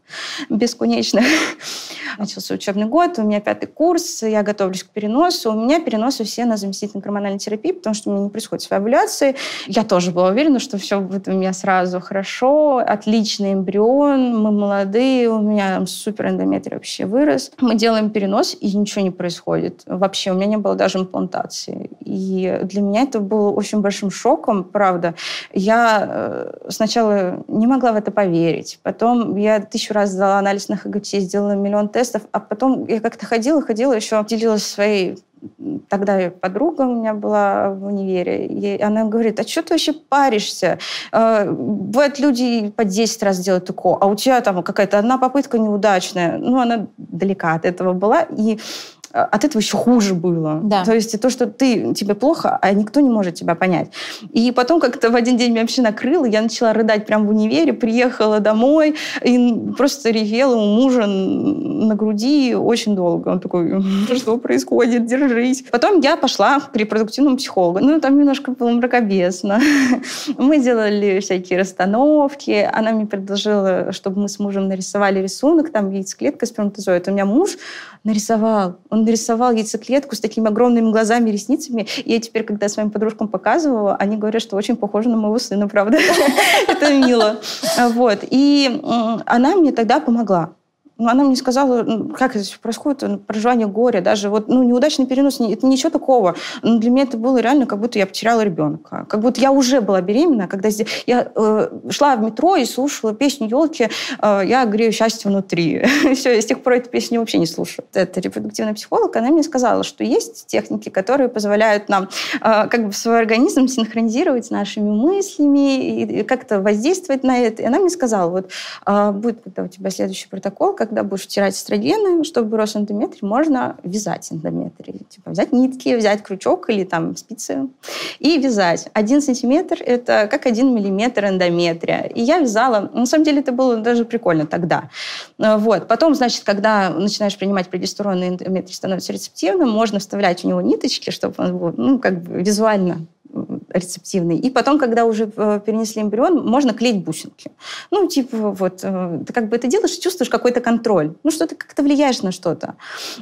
бесконечных. Начался учебный год, у меня пятый курс, я готовлюсь к переносу. У меня переносы все на заместительной гормональной терапии, потому что у меня не происходит своей Я тоже была уверена, что все будет у меня сразу хорошо, отличный эмбрион, мы молодые, у меня супер эндометрий вообще вырос. Мы делаем перенос, и ничего не происходит. Вообще, у меня не было даже имплантации. И для меня это было очень большим шоком, правда. Я э, сначала не могла в это поверить. Потом я тысячу раз сдала анализ на ХГЧ, сделала миллион тестов, а потом я как-то ходила, ходила, еще делилась своей тогда подруга у меня была в универе, и она говорит, а что ты вообще паришься? Э, бывают люди по 10 раз делают УКО, а у тебя там какая-то одна попытка неудачная. Ну, она далека от этого была. И от этого еще хуже было. Да. То есть то, что ты, тебе плохо, а никто не может тебя понять. И потом как-то в один день меня вообще накрыло, я начала рыдать прямо в универе, приехала домой и просто ревела у мужа на груди очень долго. Он такой, что происходит, держись. Потом я пошла к репродуктивному психологу. Ну, там немножко было мракобесно. Мы делали всякие расстановки. Она мне предложила, чтобы мы с мужем нарисовали рисунок, там яйцеклетка, сперматозоид. У меня муж нарисовал. Он нарисовал яйцеклетку с такими огромными глазами, ресницами. И я теперь, когда своим подружкам показывала, они говорят, что очень похоже на моего сына, правда. Это мило. Вот. И она мне тогда помогла. Но ну, она мне сказала, ну, как это происходит, ну, проживание горя, даже вот, ну, неудачный перенос, это ничего такого. Но для меня это было реально, как будто я потеряла ребенка. Как будто я уже была беременна, когда я э, шла в метро и слушала песню «Елки», э, «Я грею счастье внутри». все, я с тех пор эту песню вообще не слушаю. Это репродуктивный психолог, она мне сказала, что есть техники, которые позволяют нам э, как бы свой организм синхронизировать с нашими мыслями и как-то воздействовать на это. И она мне сказала, вот э, будет когда у тебя следующий протокол, как когда будешь втирать эстрогены, чтобы рос эндометрий, можно вязать эндометрий. Типа взять нитки, взять крючок или там спицы и вязать. Один сантиметр – это как один миллиметр эндометрия. И я вязала. На самом деле это было даже прикольно тогда. Вот. Потом, значит, когда начинаешь принимать прогестерон, и эндометрий становится рецептивным, можно вставлять в него ниточки, чтобы он был ну, как бы визуально рецептивный. И потом, когда уже э, перенесли эмбрион, можно клеить бусинки. Ну, типа, вот, э, ты как бы это делаешь, чувствуешь какой-то контроль. Ну, что ты как-то влияешь на что-то.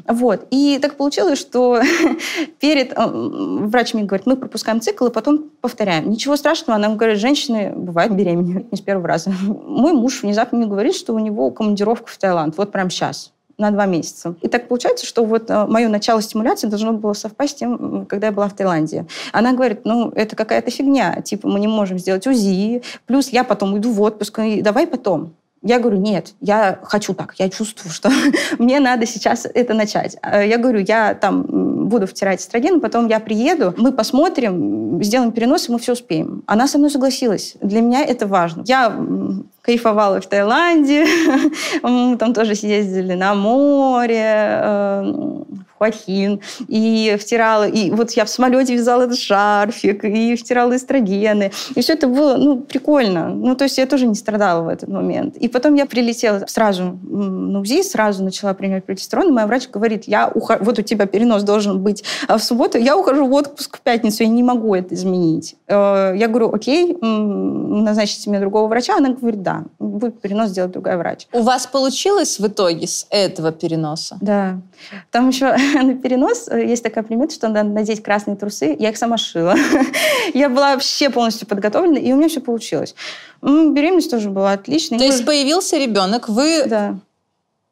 Вот. И так получилось, что перед... Э, врач мне говорит, мы пропускаем цикл, и потом повторяем. Ничего страшного, она говорит, женщины бывают беременны не с первого раза. Мой муж внезапно мне говорит, что у него командировка в Таиланд. Вот прямо сейчас на два месяца. И так получается, что вот э, мое начало стимуляции должно было совпасть с тем, когда я была в Таиланде. Она говорит, ну, это какая-то фигня, типа, мы не можем сделать УЗИ, плюс я потом уйду в отпуск, и давай потом. Я говорю, нет, я хочу так, я чувствую, что мне надо сейчас это начать. Э, я говорю, я там буду втирать эстроген, потом я приеду, мы посмотрим, сделаем перенос, и мы все успеем. Она со мной согласилась. Для меня это важно. Я кайфовала в Таиланде, там тоже съездили на море, э, Хуахин, и втирала, и вот я в самолете вязала этот шарфик, и втирала эстрогены, и все это было, ну, прикольно. Ну, то есть я тоже не страдала в этот момент. И потом я прилетела сразу на УЗИ, сразу начала принимать прогестерон, и моя врач говорит, я ухожу, вот у тебя перенос должен быть в субботу, я ухожу в отпуск в пятницу, я не могу это изменить. Э, я говорю, окей, назначите мне другого врача, она говорит, да, будет перенос сделать другая врач. У вас получилось в итоге с этого переноса? Да. Там еще на перенос э, есть такая примета, что надо надеть красные трусы. Я их сама шила. Я была вообще полностью подготовлена, и у меня все получилось. Беременность тоже была отличной. То есть появился ребенок, вы да.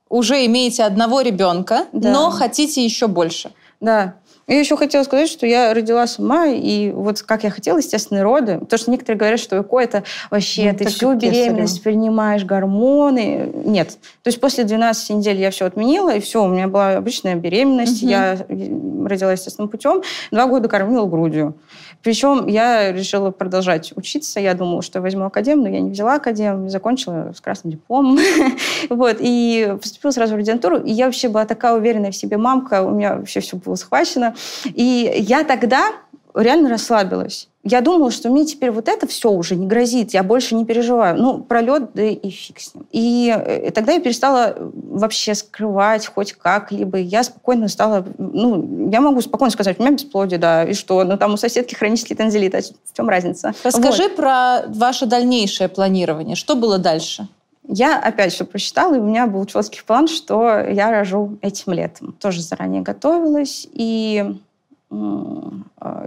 уже имеете одного ребенка, да. но хотите еще больше. Да. Я еще хотела сказать, что я родила сама, и вот как я хотела естественные роды, потому что некоторые говорят, что ЭКО это вообще, ну, ты всю беременность кесарево. принимаешь, гормоны. Нет. То есть после 12 недель я все отменила, и все, у меня была обычная беременность, угу. я родила естественным путем, два года кормила грудью. Причем я решила продолжать учиться. Я думала, что я возьму академ, но я не взяла академ, закончила с красным дипломом. вот, и поступила сразу в резидентуру. И я вообще была такая уверенная в себе мамка, у меня вообще все было схвачено. И я тогда реально расслабилась. Я думала, что мне теперь вот это все уже не грозит, я больше не переживаю. Ну, пролет, да и фиг с ним. И э, тогда я перестала вообще скрывать хоть как-либо. Я спокойно стала... Ну, я могу спокойно сказать, у меня бесплодие, да, и что? Ну, там у соседки хронический тензилит, а в чем разница? Расскажи вот. про ваше дальнейшее планирование. Что было дальше? Я опять все просчитала, и у меня был четкий план, что я рожу этим летом. Тоже заранее готовилась, и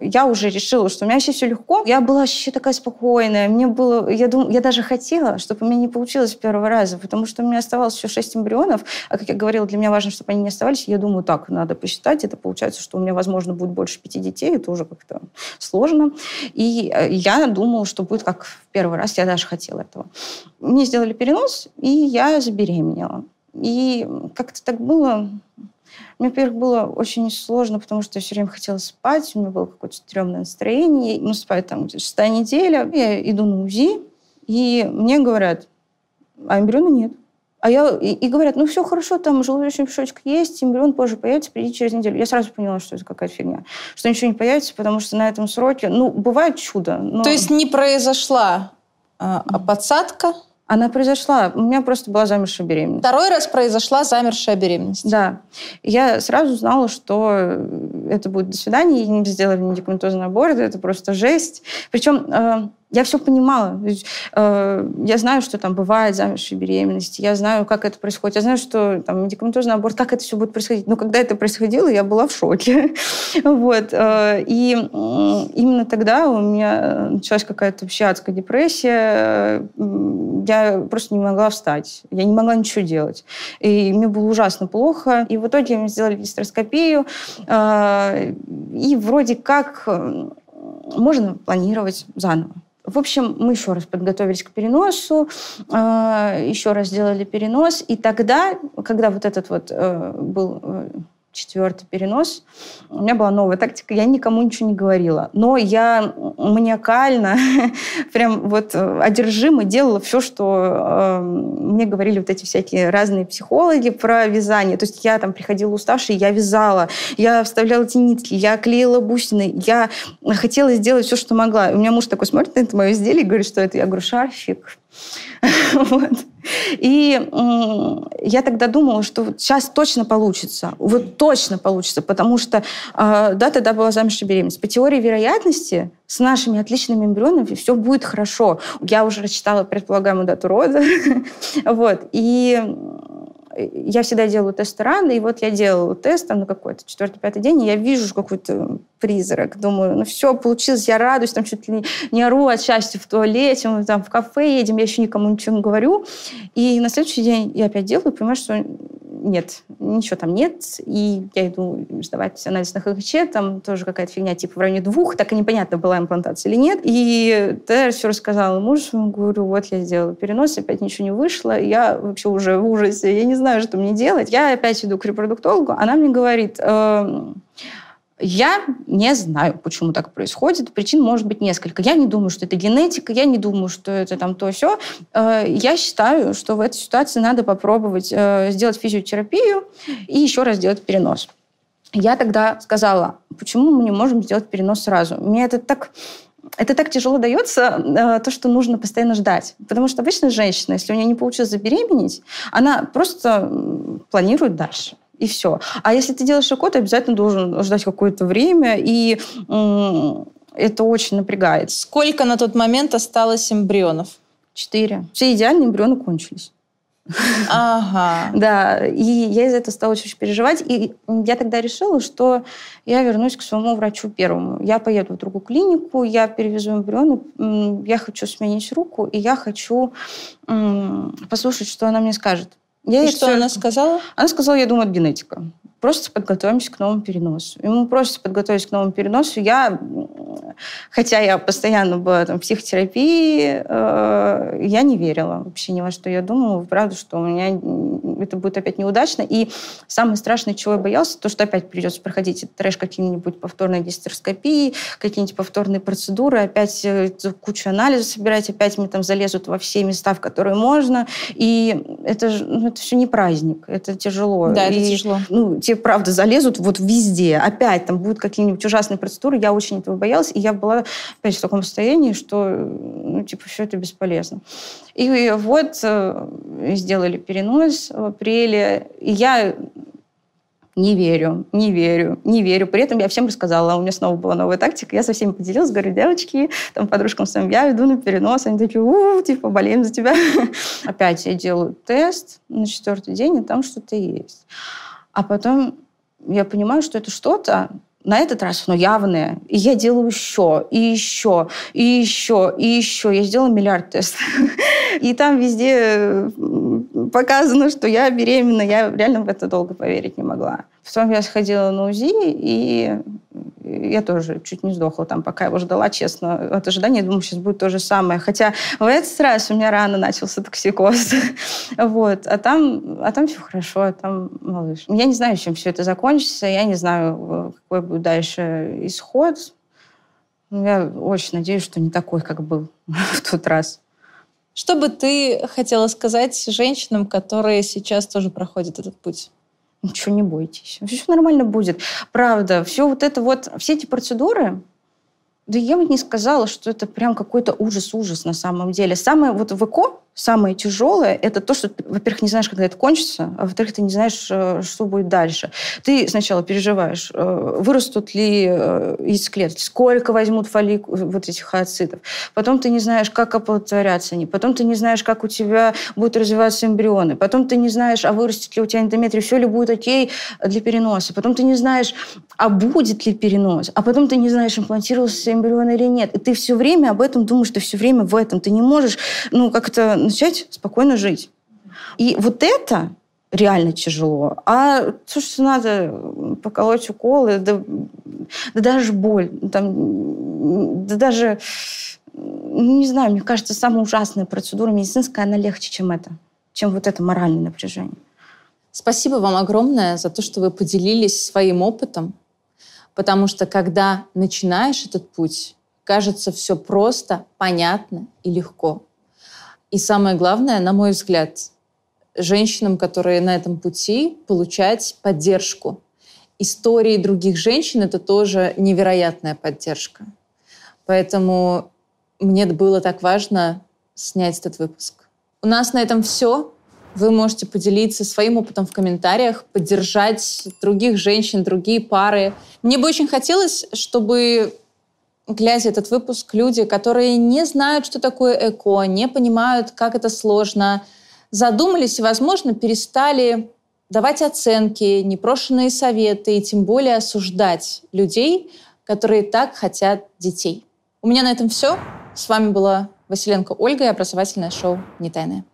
я уже решила, что у меня вообще все легко. Я была вообще такая спокойная. Мне было, я, дум, я даже хотела, чтобы у меня не получилось с первого раза, потому что у меня оставалось еще шесть эмбрионов. А как я говорила, для меня важно, чтобы они не оставались. Я думаю, так, надо посчитать. Это получается, что у меня, возможно, будет больше пяти детей. Это уже как-то сложно. И э, я думала, что будет как в первый раз. Я даже хотела этого. Мне сделали перенос, и я забеременела. И как-то так было мне, во-первых, было очень сложно, потому что я все время хотела спать, у меня было какое-то стрёмное настроение. Ну, спать там шестая неделя. Я иду на УЗИ, и мне говорят, а эмбриона нет. А я, и, и говорят, ну все хорошо, там желудочный мешочек есть, эмбрион позже появится, приди через неделю. Я сразу поняла, что это какая-то фигня. Что ничего не появится, потому что на этом сроке, ну, бывает чудо. Но... То есть не произошла а, а подсадка? Она произошла. У меня просто была замершая беременность. Второй раз произошла замершая беременность. Да. Я сразу знала, что это будет до свидания, и не сделали медикаментозный аборт, это просто жесть. Причем э, я все понимала. Э, я знаю, что там бывает замершие беременности, я знаю, как это происходит, я знаю, что там медикаментозный аборт, как это все будет происходить. Но когда это происходило, я была в шоке. вот. Э, и именно тогда у меня началась какая-то вообще адская депрессия. Я просто не могла встать. Я не могла ничего делать. И мне было ужасно плохо. И в итоге мне сделали гистероскопию. Э, и вроде как можно планировать заново. В общем, мы еще раз подготовились к переносу, а, еще раз сделали перенос, и тогда, когда вот этот вот э, был э, четвертый перенос. У меня была новая тактика, я никому ничего не говорила. Но я маниакально, прям вот э, одержимо делала все, что э, мне говорили вот эти всякие разные психологи про вязание. То есть я там приходила уставшей, я вязала, я вставляла эти нитки, я клеила бусины, я хотела сделать все, что могла. У меня муж такой смотрит на это мое изделие и говорит, что это. Я говорю, шарфик. вот. И я тогда думала, что сейчас точно получится, вот точно получится, потому что, э, да, тогда была замешана беременность. По теории вероятности с нашими отличными эмбрионами все будет хорошо. Я уже рассчитала предполагаемую дату рода, вот, и я всегда делаю тесты рано, и вот я делала тест там на какой-то четвертый-пятый день, и я вижу какой-то призрак. Думаю, ну все, получилось, я радуюсь, там чуть ли не ору от счастья в туалете, мы там в кафе едем, я еще никому ничего не говорю. И на следующий день я опять делаю, понимаю, что нет, ничего там нет. И я иду сдавать анализ на ХГЧ, там тоже какая-то фигня типа в районе двух, так и непонятно, была имплантация или нет. И тогда я все рассказала мужу, говорю, вот я сделала перенос, опять ничего не вышло, я вообще уже в ужасе, я не знаю, что мне делать. Я опять иду к репродуктологу, она мне говорит, э, я не знаю, почему так происходит. Причин может быть несколько. Я не думаю, что это генетика, я не думаю, что это там то все. Э, я считаю, что в этой ситуации надо попробовать э, сделать физиотерапию и еще раз сделать перенос. Я тогда сказала, почему мы не можем сделать перенос сразу? Мне это так это так тяжело дается, э, то, что нужно постоянно ждать. Потому что обычно женщина, если у нее не получилось забеременеть, она просто планирует дальше и все. А если ты делаешь ЭКО, ты обязательно должен ждать какое-то время, и это очень напрягает. Сколько на тот момент осталось эмбрионов? Четыре. Все идеальные эмбрионы кончились. Ага. Да, и я из-за этого стала очень переживать. И я тогда решила, что я вернусь к своему врачу первому. Я поеду в другую клинику, я перевезу эмбрионы, я хочу сменить руку, и я хочу послушать, что она мне скажет. Я и что она сказала? Она сказала, я думаю, это генетика. Просто подготовимся к новому переносу. И мы просто подготовились к новому переносу. Я, хотя я постоянно была там, в психотерапии, э, я не верила вообще ни во что. Я думала, правда, что у меня это будет опять неудачно. И самое страшное, чего я боялся, то, что опять придется проходить этот трэш какие-нибудь повторные гистероскопии, какие-нибудь повторные процедуры, опять э, кучу анализов собирать, опять мне там залезут во все места, в которые можно. И это, ну, это все не праздник, это тяжело. Да, и, это тяжело. Ну, тебе, правда, залезут вот везде. Опять там будут какие-нибудь ужасные процедуры. Я очень этого боялась. И я была опять в таком состоянии, что, ну, типа, все это бесполезно. И вот э, сделали перенос в апреле. И я не верю, не верю, не верю. При этом я всем рассказала, у меня снова была новая тактика, я со всеми поделилась, говорю, девочки, там, подружкам своим, я иду на перенос, они такие, у, типа, болеем за тебя. Опять я делаю тест на четвертый день, и там что-то есть. А потом я понимаю, что это что-то, на этот раз оно явное. И я делаю еще, и еще, и еще, и еще. Я сделала миллиард тестов. И там везде показано, что я беременна. Я реально в это долго поверить не могла. Потом я сходила на УЗИ, и я тоже чуть не сдохла там, пока его ждала, честно, от ожидания. Я думаю, сейчас будет то же самое. Хотя в этот раз у меня рано начался токсикоз. вот. А там, а там все хорошо, а там малыш. Я не знаю, чем все это закончится. Я не знаю, какой будет дальше исход. Я очень надеюсь, что не такой, как был в тот раз. Что бы ты хотела сказать женщинам, которые сейчас тоже проходят этот путь? Ничего не бойтесь. Все нормально будет. Правда, все вот это вот, все эти процедуры, да я бы не сказала, что это прям какой-то ужас-ужас на самом деле. Самое вот в ЭКО, самое тяжелое, это то, что, во-первых, не знаешь, когда это кончится, а во-вторых, ты не знаешь, э, что будет дальше. Ты сначала переживаешь, э, вырастут ли э, яйцеклетки, сколько возьмут фолик вот этих ацитов. Потом ты не знаешь, как оплодотворятся они. Потом ты не знаешь, как у тебя будут развиваться эмбрионы. Потом ты не знаешь, а вырастет ли у тебя эндометрий, все ли будет окей для переноса. Потом ты не знаешь, а будет ли перенос. А потом ты не знаешь, имплантировался эмбрион или нет. И ты все время об этом думаешь, ты все время в этом. Ты не можешь, ну, как-то начать спокойно жить. И вот это реально тяжело. А то, что надо поколоть уколы, да, да даже боль, там, да даже, не знаю, мне кажется, самая ужасная процедура медицинская, она легче, чем это, чем вот это моральное напряжение. Спасибо вам огромное за то, что вы поделились своим опытом, потому что когда начинаешь этот путь, кажется все просто, понятно и легко. И самое главное, на мой взгляд, женщинам, которые на этом пути, получать поддержку. Истории других женщин — это тоже невероятная поддержка. Поэтому мне было так важно снять этот выпуск. У нас на этом все. Вы можете поделиться своим опытом в комментариях, поддержать других женщин, другие пары. Мне бы очень хотелось, чтобы глядя этот выпуск, люди, которые не знают, что такое эко, не понимают, как это сложно, задумались и, возможно, перестали давать оценки, непрошенные советы и тем более осуждать людей, которые так хотят детей. У меня на этом все. С вами была Василенко Ольга и образовательное шоу «Не тайное».